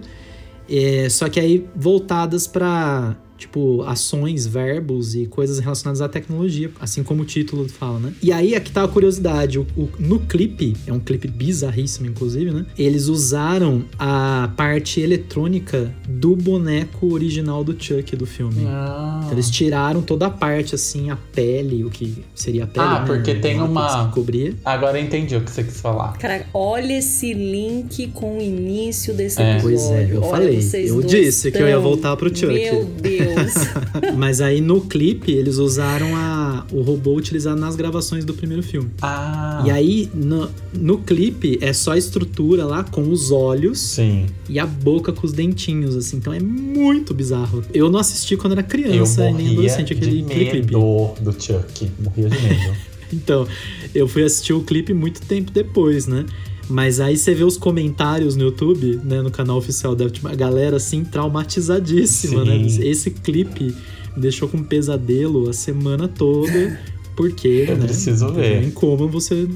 É, só que aí voltadas pra, tipo, ações, verbos e coisas relacionadas à tecnologia, assim como o título fala, né? E aí aqui tá a curiosidade, o- o- no clipe, é um clipe bizarríssimo inclusive, né? Eles usaram a parte eletrônica do boneco original do Chuck do filme. Ah. Então, eles tiraram toda a parte, assim, a pele, o que seria a pele, Ah, né? porque tem O látex uma- que cobria. Agora eu entendi o que você quis falar. Cara, olha esse link com o início desse É. episódio. Pois é, eu Olha, falei. Eu disse que eu ia tão- voltar pro Chuck. Meu Deus. <laughs> Mas aí no clipe, eles usaram a, o robô utilizado nas gravações do primeiro filme. Ah. E aí, no, no clipe, é só a estrutura lá com os olhos Sim. e a boca com os dentinhos, assim. Então é muito bizarro. Eu não assisti quando era criança e nem morria adolescente de aquele, aquele clipe. medo do Chuck. Morria de medo. <laughs> Então, eu fui assistir o clipe muito tempo depois, né? Mas aí você vê os comentários no YouTube, né, no canal oficial da a galera assim traumatizadíssima, Sim. né? Esse clipe me deixou com um pesadelo a semana toda, porque, Eu né? preciso ver. Em como você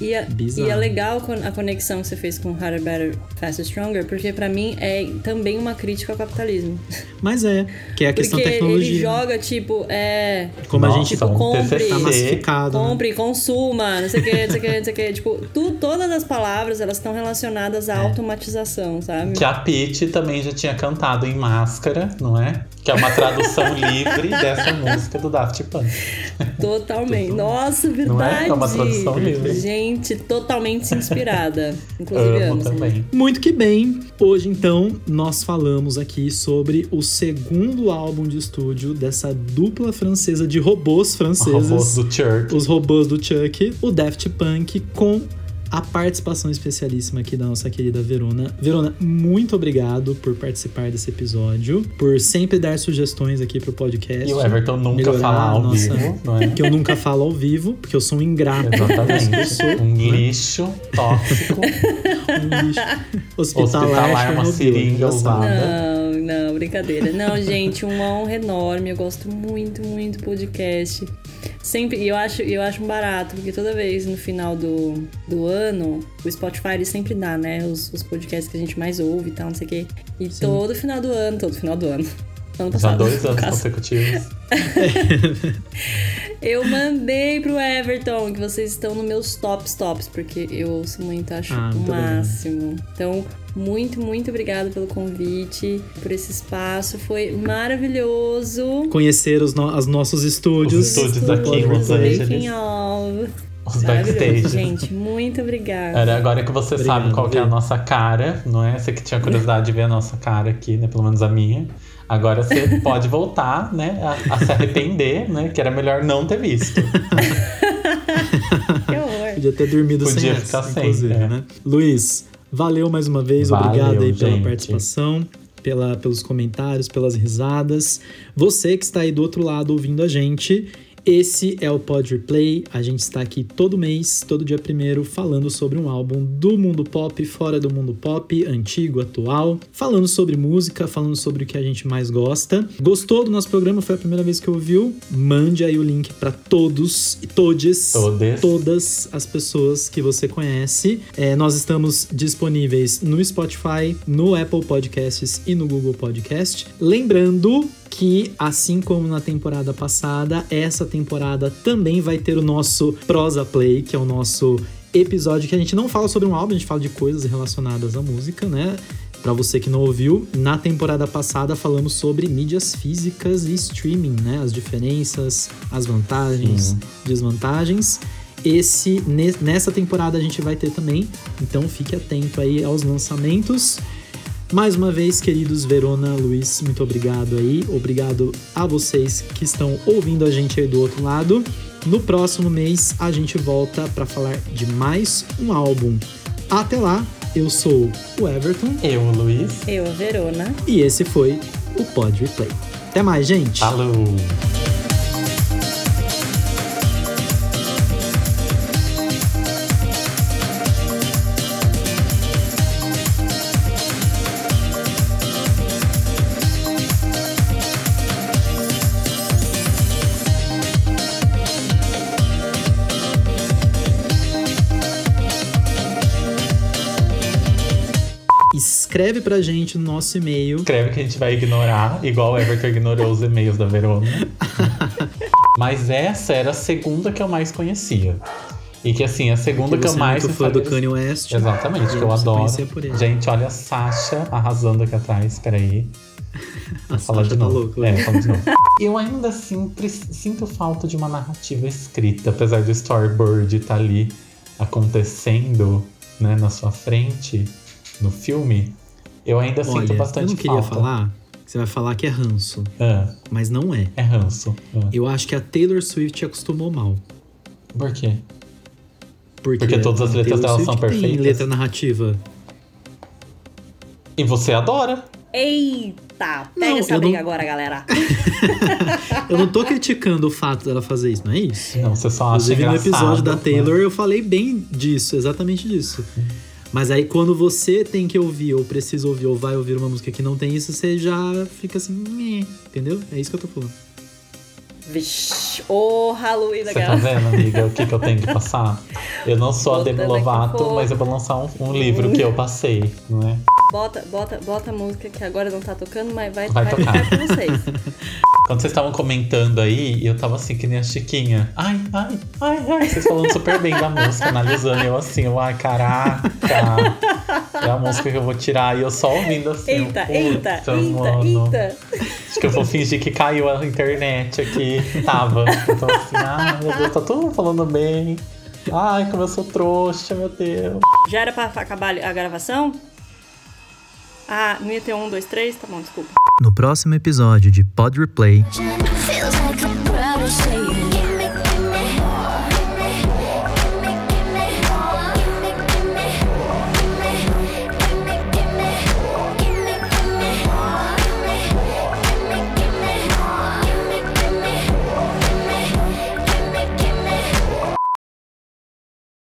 E é, Bizarro. e é legal con- a conexão que você fez com Harder, Better, Faster, Stronger, porque pra mim é também uma crítica ao capitalismo. Mas é, que é a questão porque tecnologia. ele joga, tipo, é... Como a Nossa, gente Tipo, um compre. Tá massificado. né? Compre, consuma, não sei o que, não sei o que, não sei o que. Tipo, tu, todas as palavras, elas estão relacionadas É. à automatização, sabe? Que a Pitty também já tinha cantado em Máscara, não é? Que é uma tradução <laughs> livre dessa música do Daft Punk. Totalmente. <laughs> Nossa, verdade. Não é? É uma tradução livre. Gente, totalmente inspirada. <laughs> Inclusive, Amo amo. também. Muito que bem. Hoje, então, nós falamos aqui sobre o segundo álbum de estúdio dessa dupla francesa de robôs franceses. Robôs do Church. Os robôs do Chuck, o Daft Punk, com a participação especialíssima aqui da nossa querida Verona. Verona, muito obrigado por participar desse episódio, por sempre dar sugestões aqui pro podcast. E o Everton nunca fala ao nossa- vivo, não é? Que eu nunca falo ao vivo, porque eu sou um ingrato. Exatamente. Um lixo tóxico. <laughs> Um lixo. Hospitalar, Hospitalar é uma seringa usada. Não, não, brincadeira. Não, gente, uma honra enorme. Eu gosto muito, muito do podcast. Sempre, e eu acho, eu acho um barato, porque toda vez no final do, do ano, o Spotify ele sempre dá, né? Os, os podcasts que a gente mais ouve e tal, não sei o quê. E todo final do ano, todo final do ano. Ano passado. dois no anos consecutivos. <laughs> Eu mandei pro Everton que vocês estão nos meus tops tops, porque eu ouço muito, acho Ah, o máximo. Então, muito, muito obrigada pelo convite, por esse espaço. Foi maravilhoso. Conhecer os, no- os nossos estúdios. Os estúdios aqui em Los. Angeles. Making of. Os backstage. gente. Muito obrigada. Era agora que você Obrigado, sabe qual que é a nossa cara, não é? Você que tinha curiosidade de ver a nossa cara aqui, né? Pelo menos a minha. Agora você <laughs> pode voltar, né? A, a se arrepender, né? Que era melhor não ter visto. <laughs> Que horror. Podia ter dormido Podia sem ficar essa, sem, inclusive, é. né? Luiz, valeu mais uma vez. Valeu, Obrigado aí pela gente. participação, pela, pelos comentários, pelas risadas. Você que está aí do outro lado ouvindo a gente. Esse é o Pod Replay. A gente está aqui todo mês, todo dia primeiro, falando sobre um álbum do mundo pop, fora do mundo pop, antigo, atual, falando sobre música, falando sobre o que a gente mais gosta. Gostou do nosso programa? Foi a primeira vez que ouviu? Mande aí o link para todos e todes, Todes. todas as pessoas que você conhece. É, nós estamos disponíveis no Spotify, no Apple Podcasts e no Google Podcast. Lembrando que, assim como na temporada passada, essa temporada também vai ter o nosso Prosa Play, que é o nosso episódio que a gente não fala sobre um álbum, a gente fala de coisas relacionadas à música, né? Pra você que não ouviu, na temporada passada falamos sobre mídias físicas e streaming, né? As diferenças, as vantagens, Sim. desvantagens. Esse ne- nessa temporada a gente vai ter também, então fique atento aí aos lançamentos. Mais uma vez, queridos Verona, Luiz, muito obrigado aí. Obrigado a vocês que estão ouvindo a gente aí do outro lado. No próximo mês a gente volta para falar de mais um álbum. Até lá, eu sou o Everton Eu, Luiz. Eu, a Verona. e esse foi o Pod Replay. Até mais, gente. Falou. Escreve pra gente no nosso e-mail. Escreve que a gente vai ignorar, igual o Everton ignorou os e-mails da Verona. <laughs> Mas essa era a segunda que eu mais conhecia. E que assim, a segunda que, eu é mais muito fã do Kanye West. Exatamente, E que eu adoro. conhecia por ele. Gente, olha a Sasha arrasando aqui atrás. Peraí. <laughs> A Sasha de tá novo. louca. É, fala de novo. <laughs> Eu ainda assim sinto falta de uma narrativa escrita, apesar do storyboard estar ali acontecendo né, na sua frente, no filme. Eu ainda sinto Olha, bastante eu não queria falta. falar, você vai falar que é ranço, Ah, mas não é. é ranço. Ah. Eu acho que a Taylor Swift acostumou mal. Por quê? Porque, Porque todas as letras dela são Swift Tem perfeitas? letra narrativa. E você adora? Eita! Pega Não, essa briga não- agora, galera. <laughs> Eu não tô criticando o fato dela fazer isso, não é isso? Não, você só acha Inclusive no episódio da né? Taylor eu falei bem disso, exatamente disso. Mas aí quando você tem que ouvir, ou precisa ouvir, ou vai ouvir uma música que não tem isso, você já fica assim, entendeu? É isso que eu tô falando. Vixe, ô Halloween Você tá vendo, amiga, o que, que eu tenho que passar? Eu não sou a Demi Lovato, mas eu vou lançar um, um livro que eu passei, não é? Bota, bota, bota a música que agora não tá tocando, mas vai, Vai vai, tocar. tocar com vocês. <laughs> Quando vocês estavam comentando aí, eu tava assim, que nem a Chiquinha. Ai, ai, ai, ai. Vocês falando super bem da música, analisando. Eu assim, eu, ai, caraca. É a música que eu vou tirar. E eu só ouvindo assim. Eita, eita, eita, mano. eita. Acho que eu vou fingir que caiu a internet aqui. <laughs> Tava. Então assim, ai, meu Deus, tá todo mundo falando bem. Ai, como eu sou trouxa, meu Deus. Já era pra acabar a gravação? Ah, não ia ter um, dois, três? Tá bom, desculpa. No próximo episódio de Pod Replay,